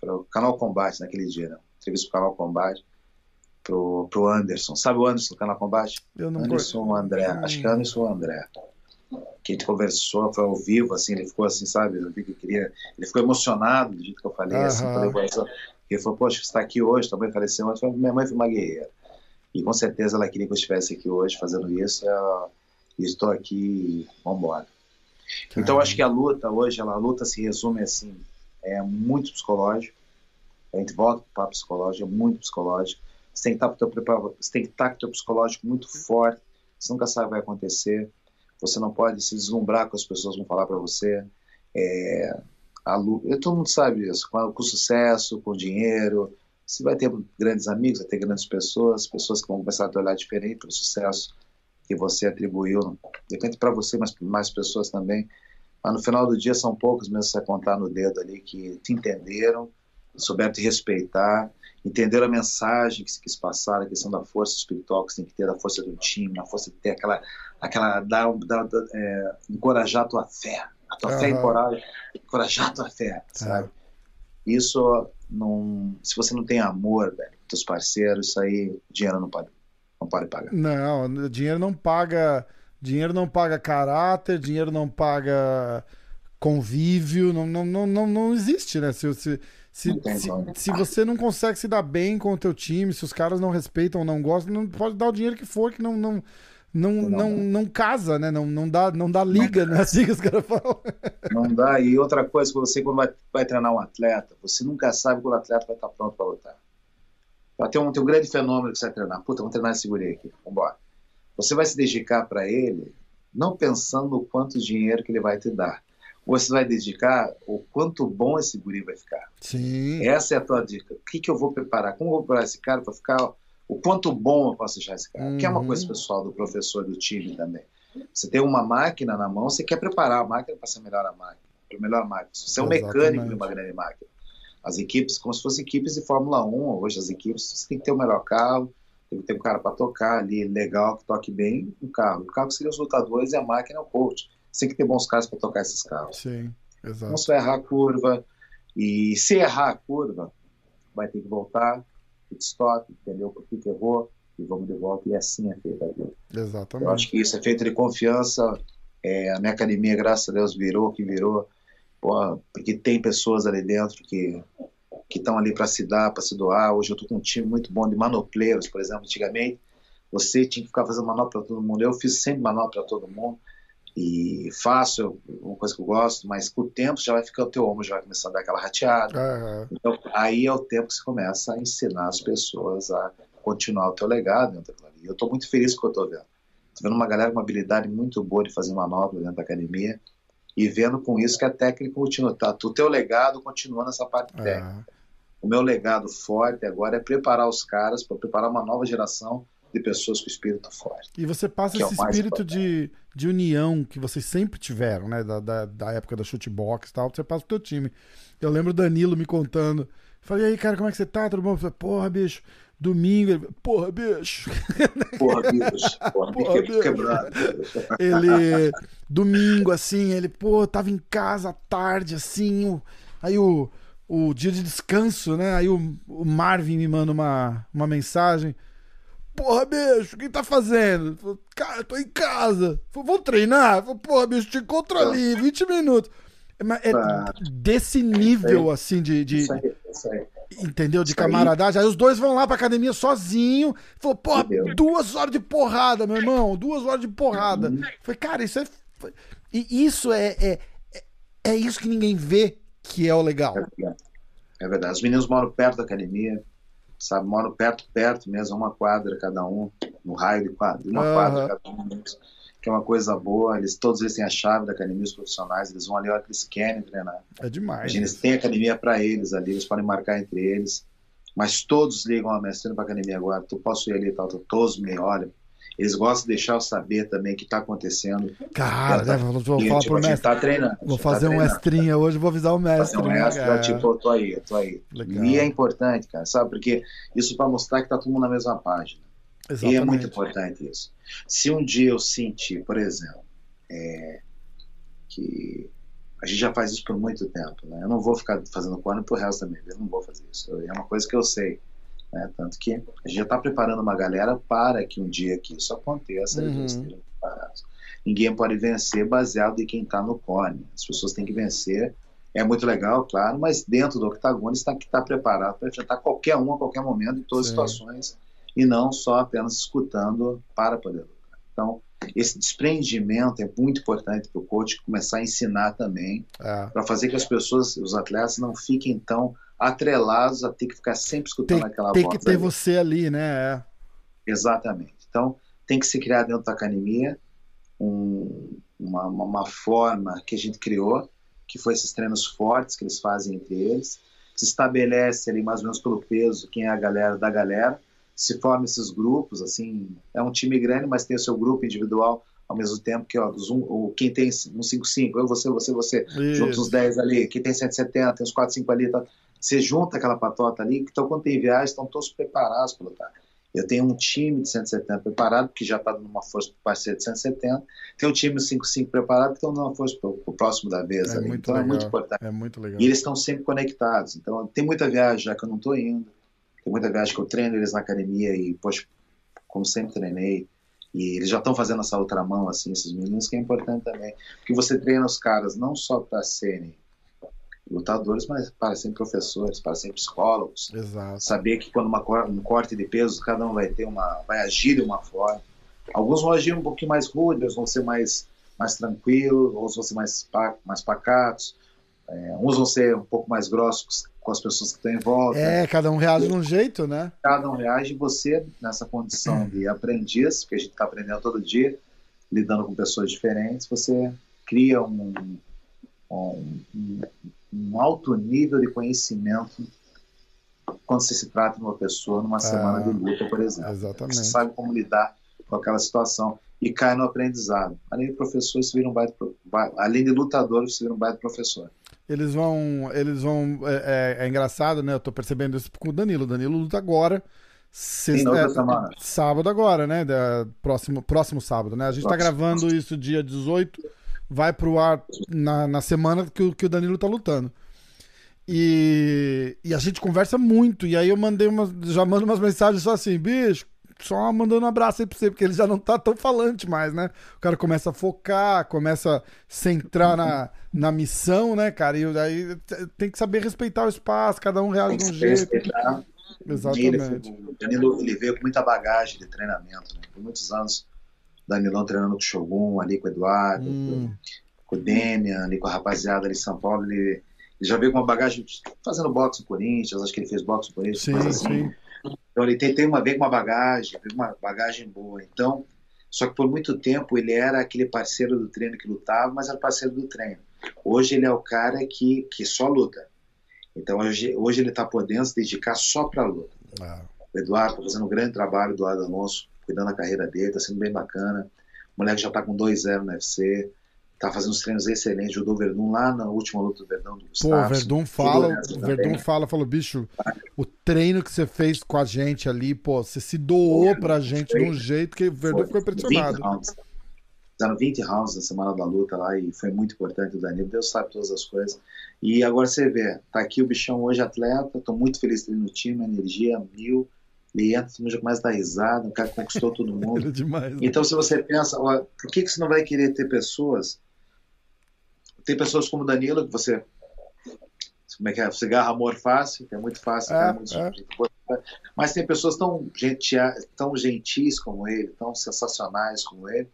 o Canal Combate naquele dia, né? Entrevista para o Canal Combate, pro, pro Anderson. Sabe o Anderson do Canal Combate? Eu não Anderson ou André. Hum. Acho que é Anderson ou André. Que a gente conversou, foi ao vivo, assim, ele ficou assim, sabe? Eu vi que queria. Ele ficou emocionado do jeito que eu falei, assim, falei, ele falou, poxa, você está aqui hoje, também faleceu ontem. Minha mãe foi uma guerreira. E com certeza ela queria que eu estivesse aqui hoje fazendo isso. E estou aqui, vamos embora. Então acho que a luta hoje, ela, a luta se resume assim, é muito psicológico. A gente volta para o psicológico, é muito psicológico. Você tem que estar com o teu, você tem que estar com o teu psicológico muito forte. Você nunca sabe o que vai acontecer. Você não pode se deslumbrar com as pessoas vão falar para você. É, a luta, todo mundo sabe isso. Com, com sucesso, com dinheiro, você vai ter grandes amigos, vai ter grandes pessoas, pessoas que vão começar a te olhar diferente pelo sucesso que você atribuiu. Depende para você, mas mais pessoas também. Mas no final do dia são poucos mesmo você contar no dedo ali que te entenderam, souberam te respeitar, entenderam a mensagem que se quis passar, a questão da força espiritual que você tem que ter, da força do time, da força de ter aquela, aquela dar, dar, dar, é, encorajar a tua fé, a tua uhum. fé encoraja, encorajar a tua fé, sabe? Isso não, se você não tem amor, velho, teus parceiros, isso aí dinheiro não pode, não pode pagar. Não, dinheiro não paga Dinheiro não paga caráter, dinheiro não paga convívio, não, não, não, não, não existe, né? Se, se, se, se, se, você não consegue se dar bem com o teu time, se os caras não respeitam, não gostam, não pode dar o dinheiro que for, que não, não, não, não, não casa, né? Não, não, dá, não dá liga, né? Assim que os caras falam. Não dá. E outra coisa, você quando vai, vai treinar um atleta, você nunca sabe quando o atleta vai estar pronto para lutar. Ter um, tem um grande fenômeno que você vai treinar. Puta, vamos treinar esse guri aqui. Vambora. Você vai se dedicar para ele não pensando no quanto dinheiro que ele vai te dar. Você vai dedicar o quanto bom esse guri vai ficar. Sim. Essa é a tua dica. O que, que eu vou preparar? Como eu vou preparar esse cara para ficar o quanto bom eu posso deixar esse cara? Uhum. Que é uma coisa uhum. pessoal do professor do time também. Você tem uma máquina na mão, você quer preparar a máquina para ser melhor a máquina, para melhor máquina. Você é um mecânico de uma grande máquina. As equipes, como se fossem equipes de Fórmula 1, hoje as equipes, você tem que ter o melhor carro, tem que ter um cara para tocar ali, legal, que toque bem o carro. O carro seria os lutadores e a máquina é o coach. Você tem que ter bons caras para tocar esses carros. Sim, exato. Você vai errar a curva. E se errar a curva, vai ter que voltar, pit stop, entendeu por que errou, e vamos de volta. E assim é feita a vida. Exatamente. Eu acho que isso é feito de confiança. É, a minha academia, graças a Deus, virou que virou. Porque tem pessoas ali dentro que que estão ali para se dar, para se doar. Hoje eu estou com um time muito bom de manopleiros, por exemplo. Antigamente, você tinha que ficar fazendo manopla para todo mundo. Eu fiz sempre manopla para todo mundo e faço, uma coisa que eu gosto, mas com o tempo já vai ficar o teu ombro, já vai começar a dar aquela rateada. Uhum. Então, aí é o tempo que você começa a ensinar as pessoas a continuar o teu legado dentro da academia. Eu estou muito feliz com o que eu estou vendo. Estou vendo uma galera com uma habilidade muito boa de fazer manobra dentro da academia e vendo com isso que a técnica continua. Tá? O teu legado continua nessa parte uhum. técnica. O meu legado forte agora é preparar os caras para preparar uma nova geração de pessoas com espírito forte. E você passa esse é espírito de, de união que vocês sempre tiveram, né? Da, da, da época da chutebox e tal, você passa pro teu time. Eu lembro o Danilo me contando. Falei, aí, cara, como é que você tá? Tudo bom? Eu falei, porra, bicho, domingo. Ele, porra, bicho. Porra, bicho. Porra, porra bicho. quebrado. Ele, domingo, assim, ele, pô, tava em casa à tarde, assim, aí o, o dia de descanso, né? Aí o, o Marvin me manda uma, uma mensagem porra, bicho, o que tá fazendo? Falei, cara, tô em casa. Falei, vou treinar? Falei, porra, bicho, te encontro ali, 20 minutos. É, é ah, desse nível, assim, de. de isso aí, isso aí. Entendeu? De isso camaradagem. Aí. aí. os dois vão lá pra academia sozinho. Falou, porra, duas horas de porrada, meu irmão. Duas horas de porrada. Uhum. Falei, cara, isso é. E isso é, é, é, é isso que ninguém vê que é o legal. É verdade. É verdade. Os meninos moram perto da academia sabe? Moram perto, perto mesmo, uma quadra cada um, no raio de quadra, uma uhum. quadra cada um, que é uma coisa boa. Eles todos eles têm a chave da academia, os profissionais, eles vão ali a hora que eles querem treinar. É demais. Eles têm academia para eles ali, eles podem marcar entre eles, mas todos ligam a mestre para academia agora. Tu posso ir ali, tal, todos me olham eles gostam de deixar eu saber também o que está acontecendo. Cara, né, vou, vou falar tipo, pro mestre. Tá treinando, vou fazer tá um mestrinha hoje, vou avisar o mestre. Fazer um né, mestre, tipo, tô aí, tô aí. Legal. E é importante, cara, sabe? Porque isso para mostrar que tá todo mundo na mesma página. Exatamente. E é muito importante isso. Se um dia eu sentir, por exemplo, é, que a gente já faz isso por muito tempo, né? Eu não vou ficar fazendo corno pro resto da minha vida, eu não vou fazer isso. É uma coisa que eu sei. Né? Tanto que a gente já está preparando uma galera para que um dia que isso aconteça, uhum. eles estejam preparados. Ninguém pode vencer baseado em quem está no cone. As pessoas têm que vencer. É muito legal, claro, mas dentro do octagônio está que está preparado para enfrentar qualquer um a qualquer momento, em todas as situações, e não só apenas escutando para poder lutar. Então, esse desprendimento é muito importante para o coach começar a ensinar também, é. para fazer que as pessoas, os atletas, não fiquem tão atrelados a ter que ficar sempre escutando tem, aquela tem voz. Tem que ter ali. você ali, né? É. Exatamente. Então, tem que se criar dentro da academia um, uma, uma, forma que a gente criou, que foi esses treinos fortes que eles fazem entre eles. Se estabelece ali mais ou menos pelo peso quem é a galera da galera. Se forma esses grupos, assim, é um time grande, mas tem o seu grupo individual ao mesmo tempo que ó, um, o, quem tem 155, eu, você, você, você, juntos os 10 ali, quem tem 170, tem os 4, 5 ali, tá, você junta aquela patota ali, então quando tem viagem, estão todos preparados para lutar. Eu tenho um time de 170 preparado, que já está dando uma força para o parceiro de 170. Tem um time de 55 preparado, que estão dando uma força para o próximo da vez. É ali. Então legal. é muito importante. É muito legal. E eles estão sempre conectados. Então tem muita viagem já que eu não estou indo. Tem muita viagem que eu treino eles na academia e, poxa, como sempre treinei. E eles já estão fazendo essa outra mão, assim, esses meninos, que é importante também. Porque você treina os caras não só para serem lutadores, mas para serem professores, para serem psicólogos. Exato. Saber que quando uma, um corte de peso, cada um vai ter uma, vai agir de uma forma. Alguns vão agir um pouquinho mais rude, outros vão ser mais, mais tranquilos, outros vão ser mais, mais pacatos. É, uns vão ser um pouco mais grossos com as pessoas que estão em volta. É, cada um reage de um jeito, né? Cada um reage. Você, nessa condição de aprendiz, que a gente está aprendendo todo dia, lidando com pessoas diferentes, você cria um, um, um alto nível de conhecimento quando você se trata de uma pessoa numa semana de luta, por exemplo. Exatamente. Você sabe como lidar com aquela situação e cai no aprendizado. Além de professor, você vira um baita, além de lutador, você vira um baita professor. Eles vão, eles vão, é, é, é engraçado, né? Eu tô percebendo isso com o Danilo. O Danilo luta agora. Sexta, é, sábado agora, né? Da, próximo, próximo sábado, né? A gente tá próximo. tá gravando isso dia 18 vai pro ar na, na semana que o, que o Danilo tá lutando. E, e a gente conversa muito. E aí eu mandei umas. Já mando umas mensagens só assim, bicho, só mandando um abraço aí pra você, porque ele já não tá tão falante mais, né? O cara começa a focar, começa a centrar na, na missão, né, cara? E aí tem que saber respeitar o espaço, cada um reage de um jeito. Respeitar. Exatamente. O Danilo ele veio com muita bagagem de treinamento, né? Por muitos anos, Danilão treinando com o Shogun, ali com o Eduardo, hum. com, o Demian, ali com a rapaziada ali em São Paulo, ele ele já veio com uma bagagem fazendo boxe no Corinthians, acho que ele fez boxe no Corinthians, sim, assim. sim. Então ele tem, tem uma, com uma bagagem, uma bagagem boa. Então, só que por muito tempo ele era aquele parceiro do treino que lutava, mas era parceiro do treino. Hoje ele é o cara que, que só luta. Então hoje, hoje ele está podendo se dedicar só para a luta. Ah. O Eduardo está fazendo um grande trabalho, do Eduardo Alonso, cuidando da carreira dele, está sendo bem bacana. O moleque já está com 2-0 no UFC tá fazendo uns treinos excelentes, judô Verdun lá na última luta do Verdun do Gustavo. Pô, Verdun fala, o Verdun fala, falou, bicho, o treino que você fez com a gente ali, pô, você se doou pra gente foi, de um jeito que o Verdun ficou impressionado. 20 rounds. Fizeram 20 rounds na semana da luta lá e foi muito importante o Danilo, Deus sabe todas as coisas. E agora você vê, tá aqui o bichão hoje atleta, tô muito feliz de ter no time, energia mil, ele entra, todo mundo já começa a dar risada, o cara conquistou todo mundo. é demais, né? Então se você pensa, ó, por que, que você não vai querer ter pessoas tem pessoas como Danilo, que você. Como é que é? Você agarra amor fácil, que é muito fácil. É, muito é. Mas tem pessoas tão, gentia, tão gentis como ele, tão sensacionais como ele,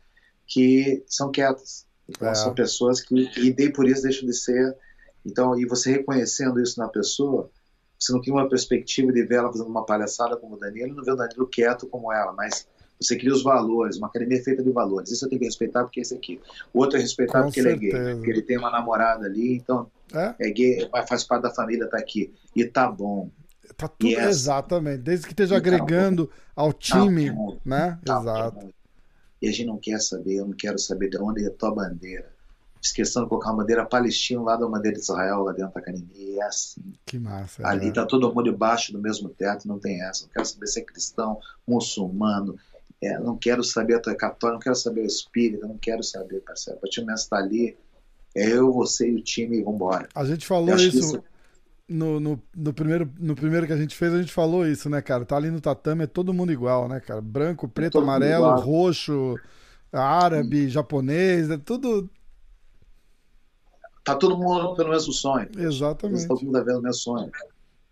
que são quietas. Então, é. São pessoas que, e por isso deixam de ser. Então, e você reconhecendo isso na pessoa, você não cria uma perspectiva de ver ela fazendo uma palhaçada como o Danilo, não vê o Danilo quieto como ela, mas você cria os valores, uma academia feita de valores. Isso eu tenho que respeitar porque é esse aqui. O outro é respeitar Com porque certeza. ele é gay, porque ele tem uma namorada ali, então é, é gay, faz parte da família, tá aqui. E tá bom. Tá tudo yes. exatamente, desde que esteja tá agregando tá ao time, tá né? Tá Exato. E a gente não quer saber, eu não quero saber de onde é a tua bandeira. Esquecendo de colocar uma bandeira palestina lá da bandeira de Israel lá dentro da academia. É assim. Que massa. Ali é. tá todo mundo debaixo do mesmo teto, não tem essa. Não quero saber se é cristão, muçulmano, é, não quero saber a tua católica, não quero saber o espírito, não quero saber, parceiro. A time está ali, é eu, você e o time e vambora. A gente falou isso, isso... No, no, no, primeiro, no primeiro que a gente fez, a gente falou isso, né, cara? Tá ali no tatame, é todo mundo igual, né, cara? Branco, preto, é amarelo, roxo, árabe, hum. japonês, é tudo. Tá todo mundo pelo mesmo sonho. Exatamente. Tá todo mundo vendo o mesmo sonho.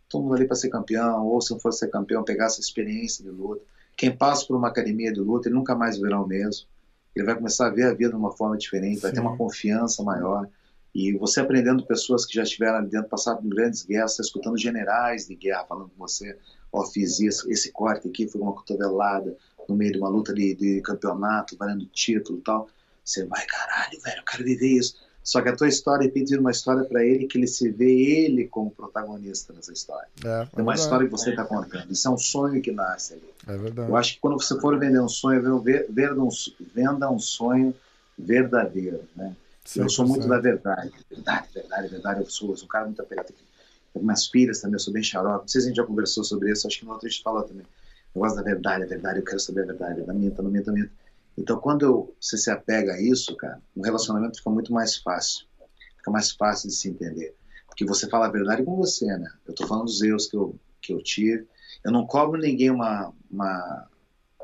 Todo mundo ali para ser campeão, ou se não for ser campeão, pegar essa experiência de luta. Quem passa por uma academia de luta, ele nunca mais verá o mesmo. Ele vai começar a ver a vida de uma forma diferente, Sim. vai ter uma confiança maior. E você aprendendo pessoas que já estiveram ali dentro, passaram por grandes guerras, está escutando generais de guerra falando com você, ó, oh, fiz isso, esse corte aqui foi uma cotovelada no meio de uma luta de, de campeonato, valendo título e tal. Você vai, caralho, velho, eu quero viver isso. Só que a tua história repete uma história para ele que ele se vê ele como protagonista nessa história. É, é uma história que você está contando. Isso é um sonho que nasce ali. É verdade. Eu acho que quando você for vender um sonho, venda um, venda um sonho verdadeiro, né? eu sou muito da verdade. Verdade, verdade, verdade. Eu sou, eu sou um cara muito apertado. Umas pilhas também, eu sou bem xarope. Não sei se a gente já conversou sobre isso, acho que no outro a gente falou também. Eu gosto da verdade, a verdade, eu quero saber a verdade. Da minha, não minta, minta. Então, quando você se apega a isso, cara, o relacionamento fica muito mais fácil. Fica mais fácil de se entender. Porque você fala a verdade com você, né? Eu tô falando dos erros que eu, que eu tive. Eu não cobro ninguém uma, uma,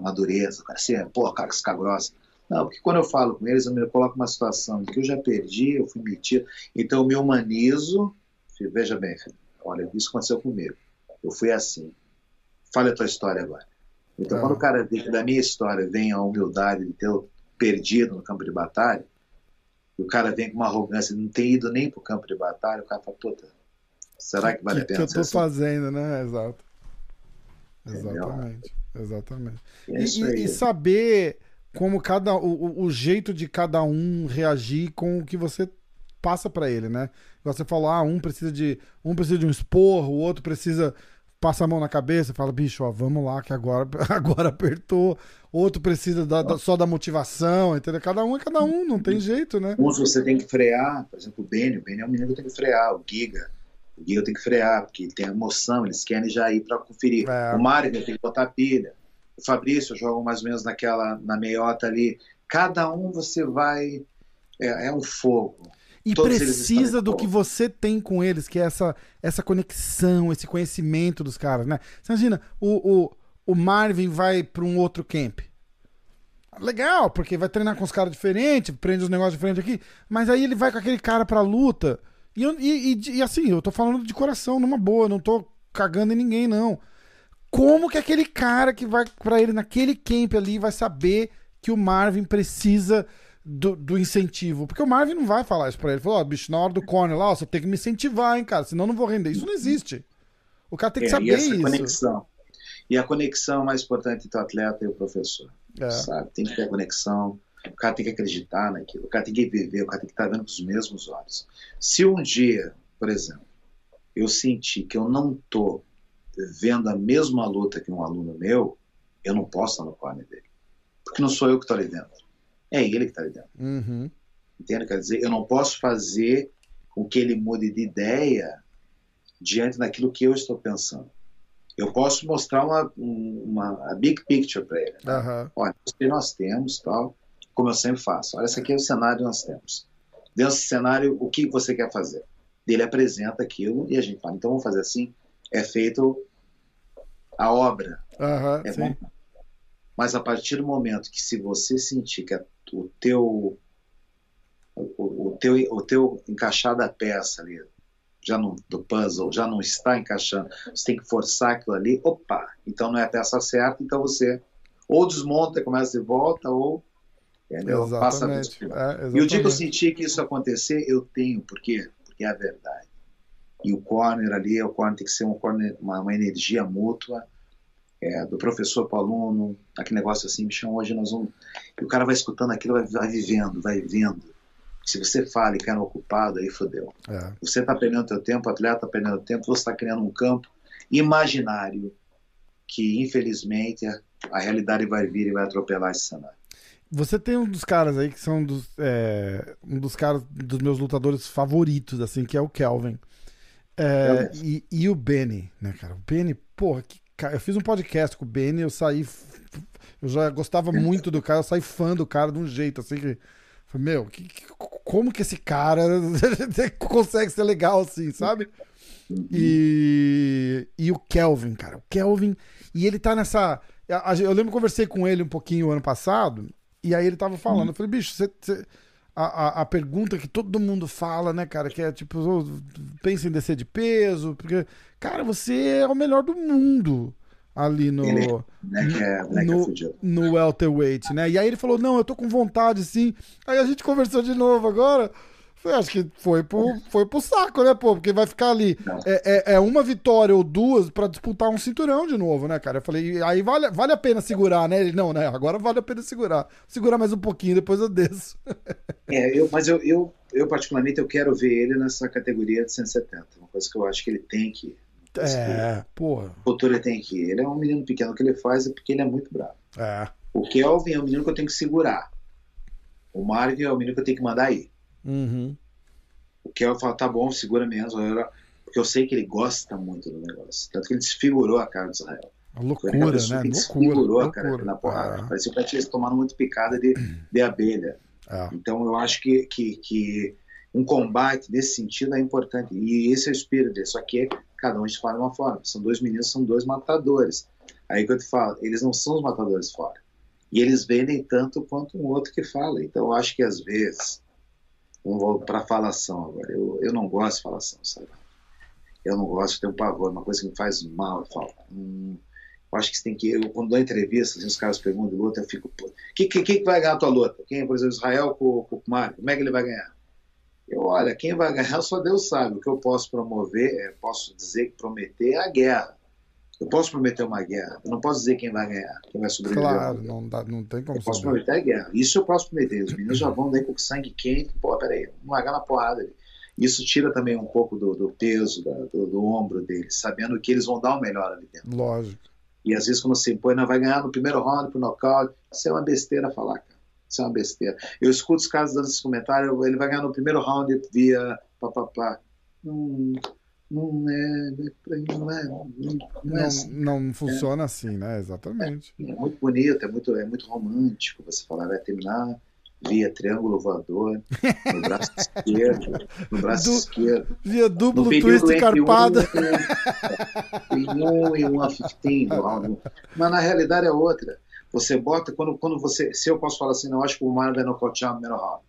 uma dureza, cara, assim, pô, cara, ficar grossa. Não, porque quando eu falo com eles, eu me coloco uma situação que eu já perdi, eu fui metido. Então, eu me humanizo. Veja bem, filho, olha, isso aconteceu comigo. Eu fui assim. Fale a tua história agora. Então, ah. quando o cara da minha história vem a humildade de ter perdido no campo de batalha, e o cara vem com uma arrogância, não tem ido nem para o campo de batalha, o cara fala, puta, será que vale a pena? O que eu estou assim? fazendo, né? Exato. Exatamente. Exatamente. É e, e, saber como cada o, o jeito de cada um reagir com o que você passa para ele, né? Você falou, ah, um precisa de um precisa de um esporro, o outro precisa passa a mão na cabeça, fala, bicho, ó, vamos lá, que agora, agora apertou. Outro precisa da, da, só da motivação, entendeu? Cada um é cada um, não tem jeito, né? Uns você tem que frear, por exemplo, o Benny, o Benny é um menino que tem que frear, o Giga, o Giga tem que frear, porque ele tem emoção, eles querem já ir para conferir. É. O Mário tem que botar pilha. O Fabrício joga mais ou menos naquela, na meiota ali. Cada um você vai. É, é um fogo. E Todos precisa do que você tem com eles, que é essa, essa conexão, esse conhecimento dos caras, né? Você imagina, o, o, o Marvin vai para um outro camp. Legal, porque vai treinar com os caras diferentes, prende os negócios diferentes aqui, mas aí ele vai com aquele cara pra luta. E, e, e, e assim, eu tô falando de coração, numa boa, não tô cagando em ninguém, não. Como que aquele cara que vai para ele naquele camp ali vai saber que o Marvin precisa do, do, incentivo. Porque o Marvin não vai falar isso pra ele. Falou, ó, oh, bicho, na hora do corner lá, ó, você tem que me incentivar, hein, cara, senão eu não vou render. Isso não existe. O cara tem que é, saber e essa isso. Conexão. E a conexão mais importante entre o atleta e o professor. É. Sabe? Tem que ter conexão. O cara tem que acreditar naquilo. O cara tem que viver. O cara tem que estar vendo com os mesmos olhos. Se um dia, por exemplo, eu sentir que eu não tô vendo a mesma luta que um aluno meu, eu não posso estar no corner dele. Porque não sou eu que estou ali dentro. É ele que está ali dentro. Uhum. Entende? Quer dizer, eu não posso fazer com que ele mude de ideia diante daquilo que eu estou pensando. Eu posso mostrar uma, uma big picture para ele. Né? Uhum. Olha, isso que nós temos, tal, como eu sempre faço. Olha, esse aqui é o cenário que nós temos. Dentro desse cenário, o que você quer fazer? Ele apresenta aquilo e a gente fala, então vamos fazer assim. É feito a obra. Uhum, é bom. Mas a partir do momento que se você sentir que o teu o, o, teu o teu encaixar da peça ali já não, do puzzle já não está encaixando, você tem que forçar aquilo ali, opa, então não é a peça certa, então você ou desmonta e começa de volta, ou entendeu? Exatamente. passa é, E o dia que eu senti que isso acontecer, eu tenho, por quê? Porque é a verdade. E o corner ali, o corner tem que ser um corner, uma, uma energia mútua, é, do professor para o aluno, aquele negócio assim, me chama hoje, nós vamos. E o cara vai escutando aquilo, vai, vai vivendo, vai vendo. Se você fala e quer ocupado, aí fodeu. É. Você está perdendo teu tempo, o atleta está perdendo tempo, você está criando um campo imaginário que, infelizmente, a, a, realidade vai vir e vai atropelar esse cenário. Você tem um dos caras aí que são dos, é, um dos caras dos meus lutadores favoritos, assim, que é o Kelvin. É, e, e, o Benny, né, cara? O Benny, porra, que, eu fiz um podcast com o Benny, eu saí. Eu já gostava muito do cara, eu saí fã do cara de um jeito, assim que. Meu, que, que, como que esse cara consegue ser legal assim, sabe? E, e o Kelvin, cara, o Kelvin, e ele tá nessa. Eu lembro que conversei com ele um pouquinho ano passado, e aí ele tava falando, eu falei, bicho, você, você a, a, a, pergunta que todo mundo fala, né, cara, que é tipo, pensa em descer de peso, porque, cara, você é o melhor do mundo ali no ele, né, é, né, no, que é no welterweight, né? E aí ele falou, não, eu tô com vontade, sim. Aí a gente conversou de novo agora. Acho que foi pro, foi pro saco, né, pô? Porque vai ficar ali. É, é, é, uma vitória ou duas para disputar um cinturão de novo, né, cara? Eu falei, aí vale, vale a pena segurar, né? Ele, não, né? Agora vale a pena segurar. Segurar mais um pouquinho, depois eu desço. É, eu, mas eu, eu, eu, particularmente, eu quero ver ele nessa categoria de 170. Uma coisa que eu acho que ele tem que. É, porra. O futuro tem que ir. Ele é um menino pequeno, o que ele faz é porque ele é muito bravo. É. O Kelvin é o menino que eu tenho que segurar. O Marvin é o menino que eu tenho que mandar ir. Uhum. O Kel fala, tá bom, segura mesmo. Porque eu sei que ele gosta muito do negócio. Tanto que ele desfigurou a cara do Israel. A loucura, né? Loucura, desfigurou a cara na porrada. É. Parecia que eles tomaram muito picada de, de abelha. É. Então eu acho que, que, que um combate nesse sentido é importante. E esse é o espírito dele. Só que cada um fala de uma forma. São dois meninos, são dois matadores. Aí que eu te falo, eles não são os matadores fora. E eles vendem tanto quanto um outro que fala. Então eu acho que às vezes Vamos para falação agora. Eu, eu não gosto de falação, sabe? Eu não gosto, tenho um pavor, uma coisa que me faz mal. Eu falo, hum, eu acho que tem que. Eu, quando dou entrevista, assim, os caras perguntam de luta, eu fico. Quem que, que, que vai ganhar a tua luta? Quem, por exemplo, Israel com, com o Mário? Como é que ele vai ganhar? Eu, olha, quem vai ganhar só Deus sabe. O que eu posso promover, é, posso dizer prometer é a guerra. Eu posso prometer uma guerra, eu não posso dizer quem vai ganhar, quem vai sobreviver. Claro, não, dá, não tem como Eu posso prometer a guerra. Isso eu posso prometer. Os meninos já vão daí com sangue quente. Pô, peraí, vamos largar na porrada ali. Isso tira também um pouco do, do peso, da, do, do, ombro deles, sabendo que eles vão dar o melhor ali dentro. Lógico. E às vezes quando você impõe, não vai ganhar no primeiro round pro nocaute, isso é uma besteira falar, cara. Isso é uma besteira. Eu escuto os caras dando esse comentário, ele vai ganhar no primeiro round via papapá. Hum, não é, não é, não, não, é assim. não funciona é. assim, né? Exatamente. É, é, muito bonito, é muito, é muito romântico você falar, vai terminar via triângulo voador, no braço esquerdo, no braço du, esquerdo. Via duplo twist carpada. Em um e um a 15 Mas na realidade é outra. Você bota, quando, quando você. Se eu posso falar assim, não, acho que o Mário vai nocautear o primeiro round.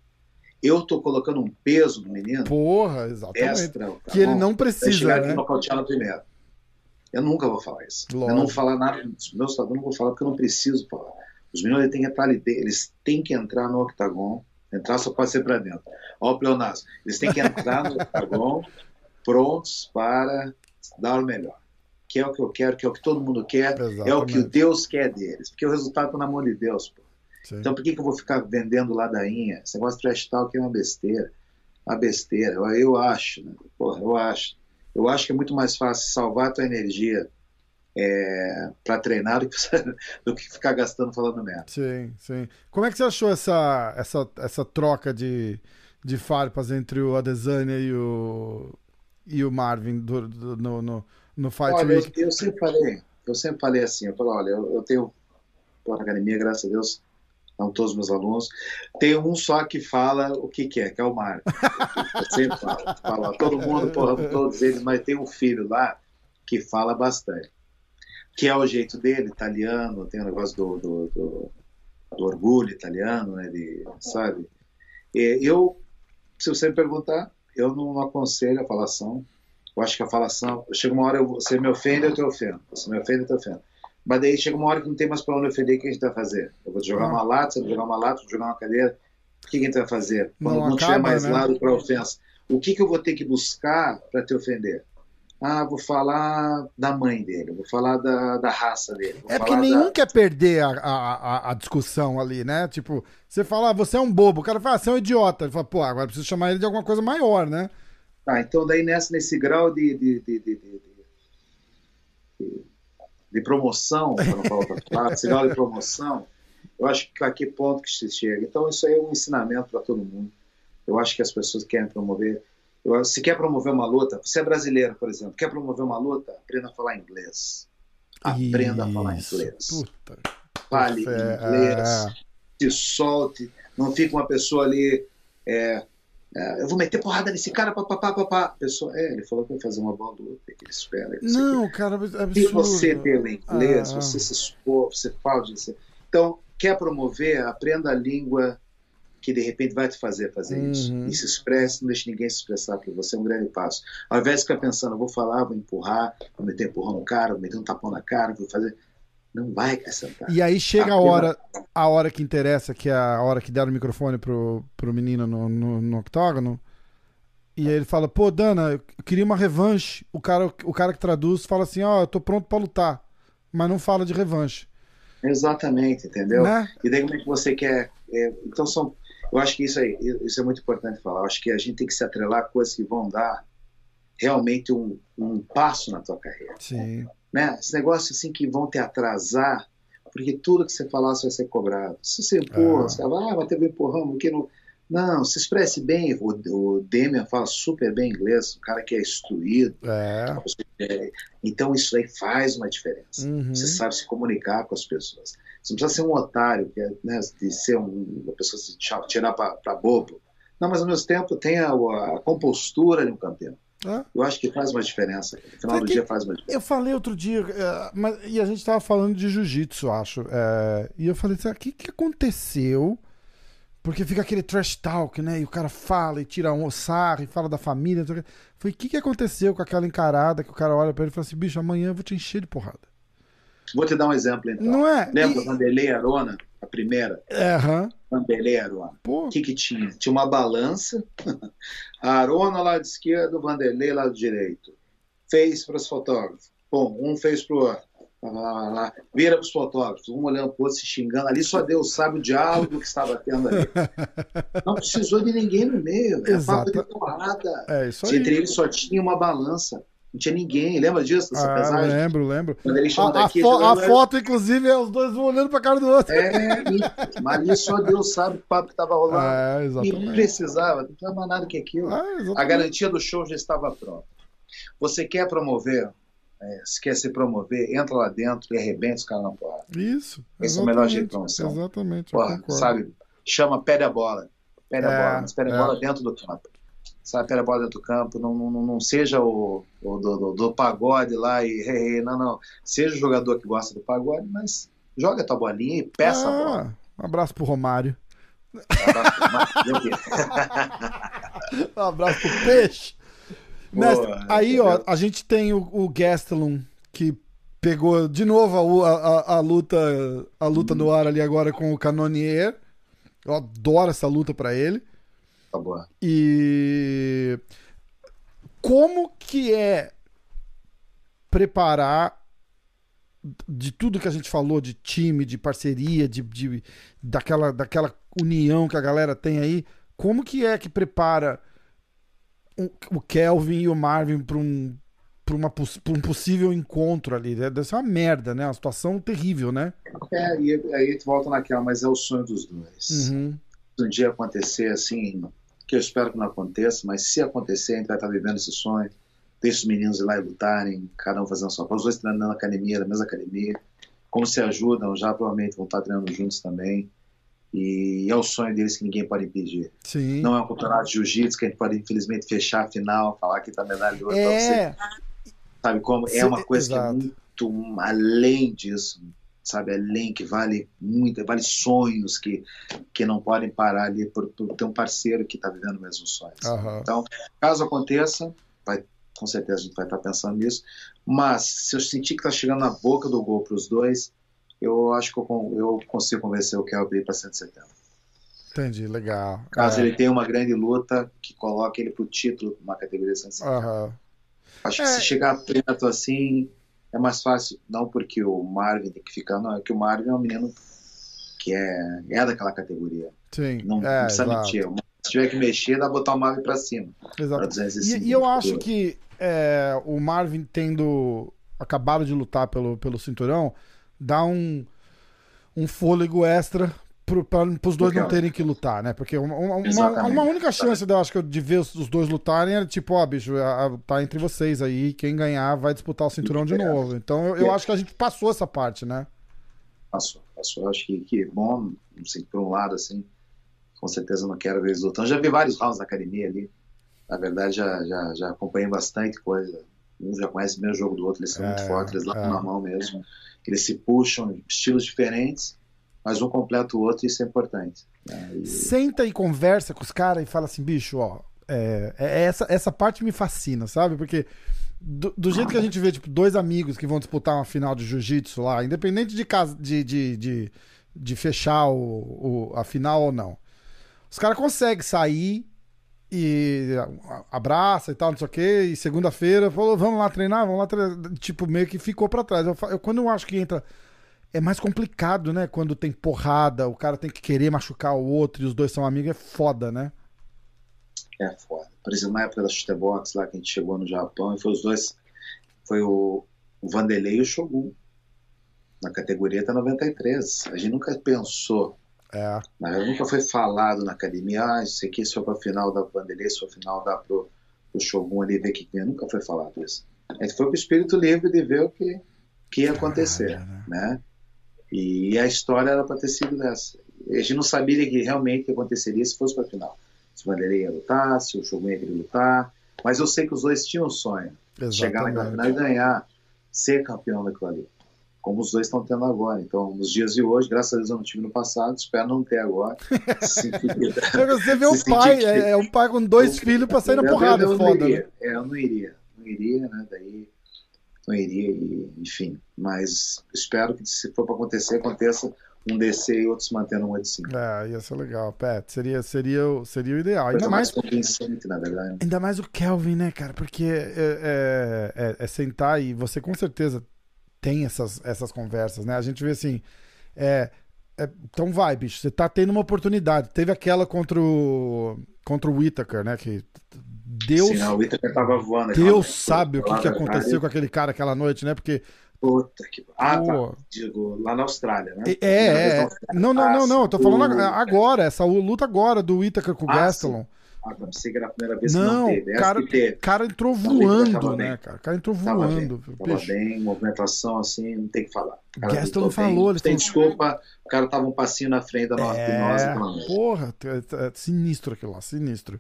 Eu tô colocando um peso no menino. Porra, exatamente. Extra, tá que bom? ele não precisa. chegar né? no primeiro. Eu nunca vou falar isso. Lógico. Eu não vou falar nada dos meus eu não vou falar porque eu não preciso falar. Os meninos têm que entrar eles têm que entrar no octagon. Entrar só pode ser para dentro. Ó, o pleonasmo. Eles têm que entrar no octagon prontos para dar o melhor. Que é o que eu quero, que é o que todo mundo quer, Exatamente. é o que Deus quer deles. Porque o resultado está na mão de Deus. Pô. Então por que, que eu vou ficar vendendo ladainha? Esse negócio de trash talk é uma besteira. Uma besteira. Eu, eu acho, né? Porra, eu acho. Eu acho que é muito mais fácil salvar a tua energia é, para treinar do que, do que, ficar gastando falando merda. Sim, sim. Como é que você achou essa, essa, essa troca de, de farpas entre o Adesanya e o, e o Marvin do, do, no, no, no Fight olha, Week? Eu, eu, sempre falei, eu sempre falei assim, eu falo, olha, eu, eu tenho pô, na academia, graças a Deus, não todos os meus alunos, tem um só que fala o que quer, que é o. Eu sempre falo, falo todo mundo, porra, todos eles, mas tem um filho lá que fala bastante que é o jeito dele, italiano, tem o um negócio do, do, do, do, orgulho italiano, né, de, sabe? E eu, se você me perguntar, eu não aconselho a falação. Eu acho que a falação, chega uma hora, eu, você me ofende, eu te ofendo. Você me ofende, eu te ofendo. Mas daí chega uma hora que não tem mais para onde ofender, o que a gente vai fazer? Eu vou te jogar uma lata, você vai jogar uma lata, vou jogar uma cadeira. O que a gente vai fazer? Quando não, não acaba, tiver mais né? lado para ofensa. O que, que eu vou ter que buscar para te ofender? ah, vou falar da mãe dele, vou falar da, da raça dele. É porque nenhum da... quer perder a, a, a, discussão ali, né? Tipo, você fala, ah, você é um bobo, o cara fala, ah, você é um idiota. Ele fala, pô, agora preciso chamar ele de alguma coisa maior, né? Tá, então daí nessa, nesse grau de, de, de, de, de, promoção, para não falar outra palavra, grau de promoção, eu acho que a que ponto que se chega. Então isso aí é um ensinamento para todo mundo. Eu acho que as pessoas querem promover se quer promover uma luta, você é brasileiro, por exemplo, quer promover uma luta, aprenda a falar inglês. Aprenda Isso. a falar inglês. Puta. Fale inglês, é. se solte, não fique uma pessoa ali. É, é, eu vou meter porrada nesse cara, papapá, papá. Pessoa, é, ele falou que vai fazer uma boa luta, que ele espera. Não, cara, é absurdo. Se você o inglês, ah. você se expor, você fala de Então, quer promover, aprenda a língua que de repente vai te fazer fazer uhum. isso. E se expresse, não deixe ninguém se expressar por você, é um grande passo. Ao invés de ficar pensando, vou falar, vou empurrar, vou meter empurrão no cara, vou meter um tapão na cara, vou fazer. Não vai acrescentar. E aí chega a hora, a hora que interessa, que é a hora que deram o microfone pro, pro menino no, no, no octógono. E aí ele fala, pô, Dana, eu queria uma revanche. O cara, o cara que traduz fala assim, ó, oh, eu tô pronto para lutar. Mas não fala de revanche. Exatamente, entendeu? Né? E daí como é que você quer. É, então são eu acho que isso, aí, isso é muito importante falar. Eu acho que a gente tem que se atrelar a coisas que vão dar realmente um, um passo na tua carreira. Sim. Né? Esse negócio assim que vão te atrasar, porque tudo que você falar vai ser cobrado. Se você empurra, ah. você fala, ah, mas teve um empurrão, que não. Não, se expresse bem. O, o Demian fala super bem inglês, um cara que é instruído. É. Então isso aí faz uma diferença. Uhum. Você sabe se comunicar com as pessoas. Você não precisa ser um otário, que é, né, de ser um, uma pessoa se tirar para bobo. Não, mas ao mesmo tempo tem a, a compostura de um campeão. Eu acho que faz uma diferença. No final do dia faz uma diferença. Eu falei outro dia, é, mas, e a gente estava falando de jiu-jitsu, acho. É, e eu falei o que, que aconteceu? Porque fica aquele trash talk, né? E o cara fala e tira um sarro e fala da família. Falei, o que, que aconteceu com aquela encarada que o cara olha para ele e fala assim: bicho, amanhã eu vou te encher de porrada. Vou te dar um exemplo então. Não é? Lembra e... Vanderlei Arona, a primeira? Uhum. Vanderlei Arona. O que que tinha? Tinha uma balança, a Arona lá de esquerda, o Vanderlei lá do direito. Fez para os fotógrafos. Bom, um fez para o outro. Lá, lá, lá. Vira para os fotógrafos, um olhando para o outro, se xingando ali, só Deus sabe o diálogo que estava tendo ali. Não precisou de ninguém no meio, é papo de porrada. É, isso aí. Entre eles só tinha uma balança. Não tinha ninguém, lembra disso? Dessa ah, pesagem? Lembro, lembro. Quando eles a, daqui, a, fo a foto, inclusive, é os dois olhando pra cara do outro. É, mas ali só Deus sabe o papo que tava rolando. É, exatamente. E precisava, não tinha mais nada que aquilo. É, a garantia do show já estava pronta. Você quer promover, é, se quer se promover, entra lá dentro e arrebenta os caras na porrada. Isso. Esse é o melhor jeito de promoção. Exatamente. Porra, sabe? chama pé a bola. Pé a é, bola, mas pé a é. bola dentro do campo. Sabe, pé a bola dentro do campo, não, não, não seja o, o do, do, do, pagode lá e hey, hey, não, não. Seja o jogador que gosta do pagode, mas joga a tua bolinha e peça ah, a bola. Um abraço pro Romário. Um abraço pro Peixe. Mestre, aí, ó, a gente tem o, o Gastelum, que pegou de novo a, a, a luta a luta no ar ali agora com o Canonier. Eu adoro essa luta para ele. E como que é preparar de tudo que a gente falou de time, de parceria, de, de daquela, daquela união que a galera tem aí, como que é que prepara o Kelvin e o Marvin para um para um possível encontro ali. Deve ser uma merda, né? Uma situação terrível, né? É, e aí gente volta naquela, mas é o sonho dos dois. Uhum. Um dia acontecer assim, que eu espero que não aconteça, mas se acontecer, a gente vai estar vivendo esse sonho. Deixa os meninos ir lá e lutarem, cada um fazendo a sua coisa, os dois treinando na academia, na mesma academia. Como se ajudam, já provavelmente vão estar treinando juntos também. E é o sonho deles que ninguém pode impedir. Sim. Não é um campeonato de jiu-jitsu que a gente pode, infelizmente, fechar a final, falar que está medalha de ouro é. Sabe como? É uma coisa Exato. que é muito além disso. Sabe, além que vale muito, vale sonhos que, que não podem parar ali por, por ter um parceiro que está vivendo o mesmo sonho. Uhum. Então, caso aconteça, vai, com certeza a gente vai estar tá pensando nisso. Mas se eu sentir que está chegando na boca do gol para os dois, eu acho que eu, eu consigo convencer o Kelvin para 170. Entendi, legal. Caso é. ele tenha uma grande luta que coloque ele para o título numa categoria 170. Uhum. Acho é. que se chegar perto assim, é mais fácil. Não porque o Marvin tem que ficar, não, é que o Marvin é um menino que é, é daquela categoria. Sim. Não, é, não precisa exato. mentir. Se tiver que mexer, dá botar o Marvin para cima. Exato. E, e, eu acho que é, o Marvin tendo acabado de lutar pelo, pelo cinturão, dá um, um fôlego extra para os dois não terem que lutar, né? Porque uma, uma, uma, única chance de, acho que, de ver os, os dois lutarem era tipo, ó, bicho, tá entre vocês aí, quem ganhar vai disputar o cinturão de novo. Então eu, eu acho que a gente passou essa parte, né? Passou, passou. Eu acho que, que bom, assim, por um lado, assim, com certeza não quero ver eles lutando. Já vi vários rounds na academia ali. Na verdade, já, já, já acompanhei bastante coisa. Um já conhece o mesmo jogo do outro, eles são é, muito fortes, eles lá é. na mão mesmo. Eles se puxam, estilos diferentes mas um completa o outro e isso é importante. Né? E... Senta e conversa com os caras e fala assim, bicho, ó, é, é, essa, essa parte me fascina, sabe? Porque do, do, jeito que a gente vê, tipo, dois amigos que vão disputar uma final de jiu-jitsu lá, independente de, casa, de, de, de, de fechar o, o, a final ou não, os caras conseguem sair e abraça e tal, não sei o quê, e segunda-feira falou, vamos lá treinar, vamos lá treinar. Tipo, meio que ficou para trás. Eu, eu, quando eu acho que entra é mais complicado, né? Quando tem porrada, o cara tem que querer machucar o outro e os dois são amigos, é foda, né? É foda. Por exemplo, na época da Chutebox lá que a gente chegou no Japão, e foi os dois. Foi o, o Vanderlei e o Shogun. Na categoria até 93. A gente nunca pensou. É. Mas nunca foi falado na academia, ah, isso aqui se for pra final da Vanderlei, se for final dá pro, pro Shogun ali ver o que tem. Nunca foi falado isso. A gente foi pro espírito livre de ver o que, que ia acontecer, Caramba. né? E a história era para ter sido dessa. A gente não sabia que realmente aconteceria se fosse para a final. Se o Vanderlei ia lutar, se o Shogun ia lutar. Mas eu sei que os dois tinham um sonho. Exatamente. Chegar naquela final e ganhar, ser campeão daquilo ali. Como os dois estão tendo agora. Então, nos dias de hoje, graças a Deus eu não tive no passado, espero não ter agora. Você vê o pai, que... é, um pai com dois filhos para sair na porrada, eu, eu foda. Né? É, eu não iria. Não iria, né? Daí não iria, enfim. Mas espero que se for para acontecer, aconteça um descer e outro se mantendo um de cima. É, ia ser legal, Pet. Seria, seria, seria o ideal. Ainda mais, mais na verdade. Ainda mais o Kelvin, né, cara? Porque é, é, é, é, sentar e você com certeza tem essas, essas conversas, né? A gente vê assim. É, é, então vai, bicho. Você tá tendo uma oportunidade. Teve aquela contra o, contra o Whittaker, né? Que Deus, Sim, o tava voando. Deus sabe o que, que aconteceu com aquele cara aquela noite, né? Porque. Puta que. Ah, tá. Digo, lá na Austrália, né? É, é. Não, não, não, não. Eu tô falando agora, essa luta agora do Whittaker com o ah, Gastelum. Ah, tá, pensei que era a primeira vez não, que não teve. cara, teve. cara entrou voando, né, cara? O cara entrou voando. Tava bem, tava bem, movimentação assim, não tem que falar. Gaston não falou. Eles tem desculpa, o cara tava um passinho na frente da nossa é, Porra, é, é sinistro aquilo lá, sinistro.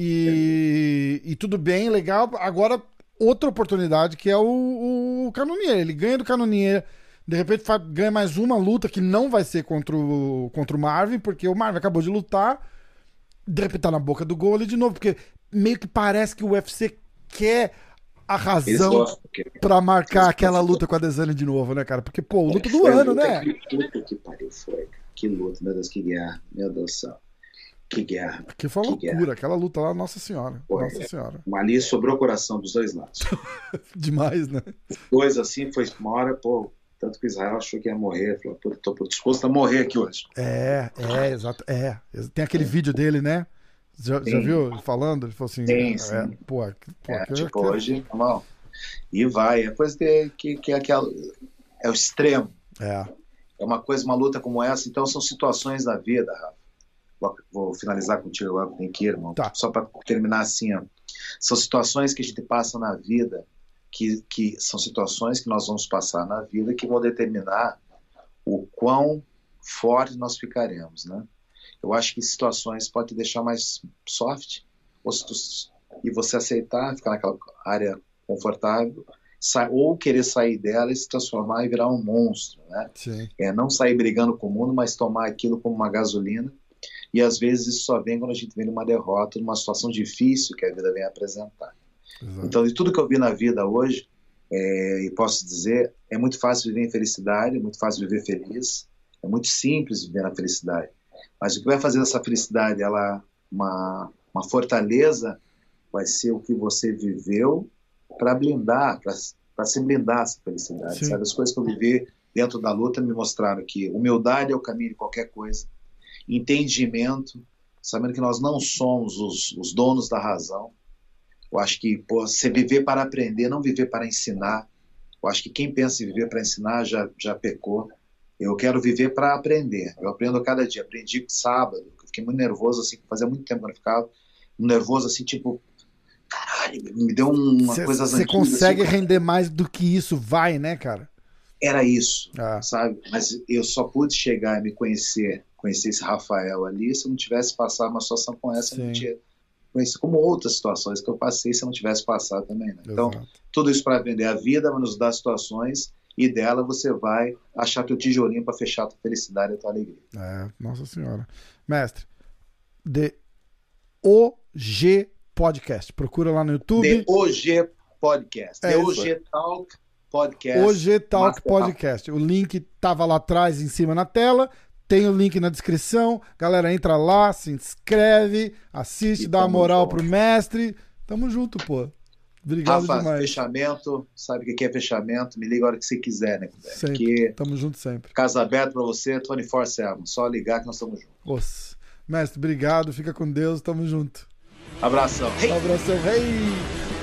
E, e tudo bem, legal. Agora, outra oportunidade que é o, o Canonier. Ele ganha do Canonier. De repente ganha mais uma luta que não vai ser contra o, contra o Marvin, porque o Marvin acabou de lutar. De repente tá na boca do gol ali de novo, porque meio que parece que o UFC quer a razão para marcar aquela luta com a Desane de novo, né, cara? Porque, pô, luta do ano, né? Puta que pariu foi, Que luta, meu Deus, que guerra. Meu Deus do céu. Que guerra. Que foi uma loucura, guerra. aquela luta lá, Nossa Senhora. Pô, nossa é. Senhora. Ali sobrou o coração dos dois lados. Demais, né? Dois assim, foi uma hora, pô, tanto que Israel achou que ia morrer, falou, pô, tô disposto a morrer aqui hoje. É, é, exato. É. Tem aquele vídeo dele, né? Já, já viu falando? Ele falou assim. Sim, é, sim. É, pô, pô, é, tipo, hoje, mal. E vai. É coisa que, que, que é aquela. É o extremo. É. É uma coisa, uma luta como essa. Então são situações da vida, Rafa vou finalizar contigo agora, tem que ir, irmão. Tá. Só para terminar assim, ó. São situações que a gente passa na vida, que, que são situações que nós vamos passar na vida que vão determinar o quão forte nós ficaremos, né? Eu acho que situações podem te deixar mais soft, ou tu, e você aceitar, ficar naquela área confortável, ou querer sair dela e se transformar e virar um monstro, né? Sim. É, não sair brigando com o mundo, mas tomar aquilo como uma gasolina e às vezes isso só vem quando a gente vem numa derrota, numa situação difícil que a vida vem apresentar. Exato. Então, de tudo que eu vi na vida hoje, é, e posso dizer, é muito fácil viver em felicidade, é muito fácil viver feliz, é muito simples viver na felicidade. Mas o que vai fazer dessa felicidade ela uma, uma fortaleza vai ser o que você viveu para blindar, para se blindar essa felicidade. Sabe? As coisas que eu vivi dentro da luta me mostraram que humildade é o caminho de qualquer coisa entendimento, sabendo que nós não somos os, os donos da razão. Eu acho que pô, você viver para aprender, não viver para ensinar. Eu acho que quem pensa em viver para ensinar já, já pecou. Eu quero viver para aprender. Eu aprendo a cada dia. Aprendi sábado, fiquei muito nervoso, assim, fazia muito tempo que eu ficava. Nervoso, assim, tipo, caralho, me deu uma cê, coisa Você consegue assim, render mais do que isso, vai, né, cara? Era isso, ah. sabe? Mas eu só pude chegar e me conhecer conhecer esse Rafael ali se eu não tivesse passado uma situação com essa, Sim. eu não tinha conhecido como outras situações que eu passei se eu não tivesse passado também. Né? Então, tudo isso para aprender a vida, vai nos dar situações e dela você vai achar teu tijolinho para fechar a tua felicidade e a tua alegria. É, nossa senhora. Mestre, de OG Podcast. Procura lá no YouTube. De OG Podcast. É OG Talk Podcast. OG Talk Podcast. O link tava lá atrás em cima na tela. Tem o link na descrição. Galera, entra lá, se inscreve, assiste, e dá uma moral junto. pro mestre. Tamo junto, pô. Obrigado Rafa, demais. fechamento, sabe o que é fechamento? Me liga a hora que você quiser, né? Sempre. Aqui, Tamo junto sempre. Casa aberta pra você, 24-7. Só ligar que nós estamos juntos. Nossa. Mestre, obrigado. Fica com Deus. Tamo junto. Abração. Hey. Abração. Hey.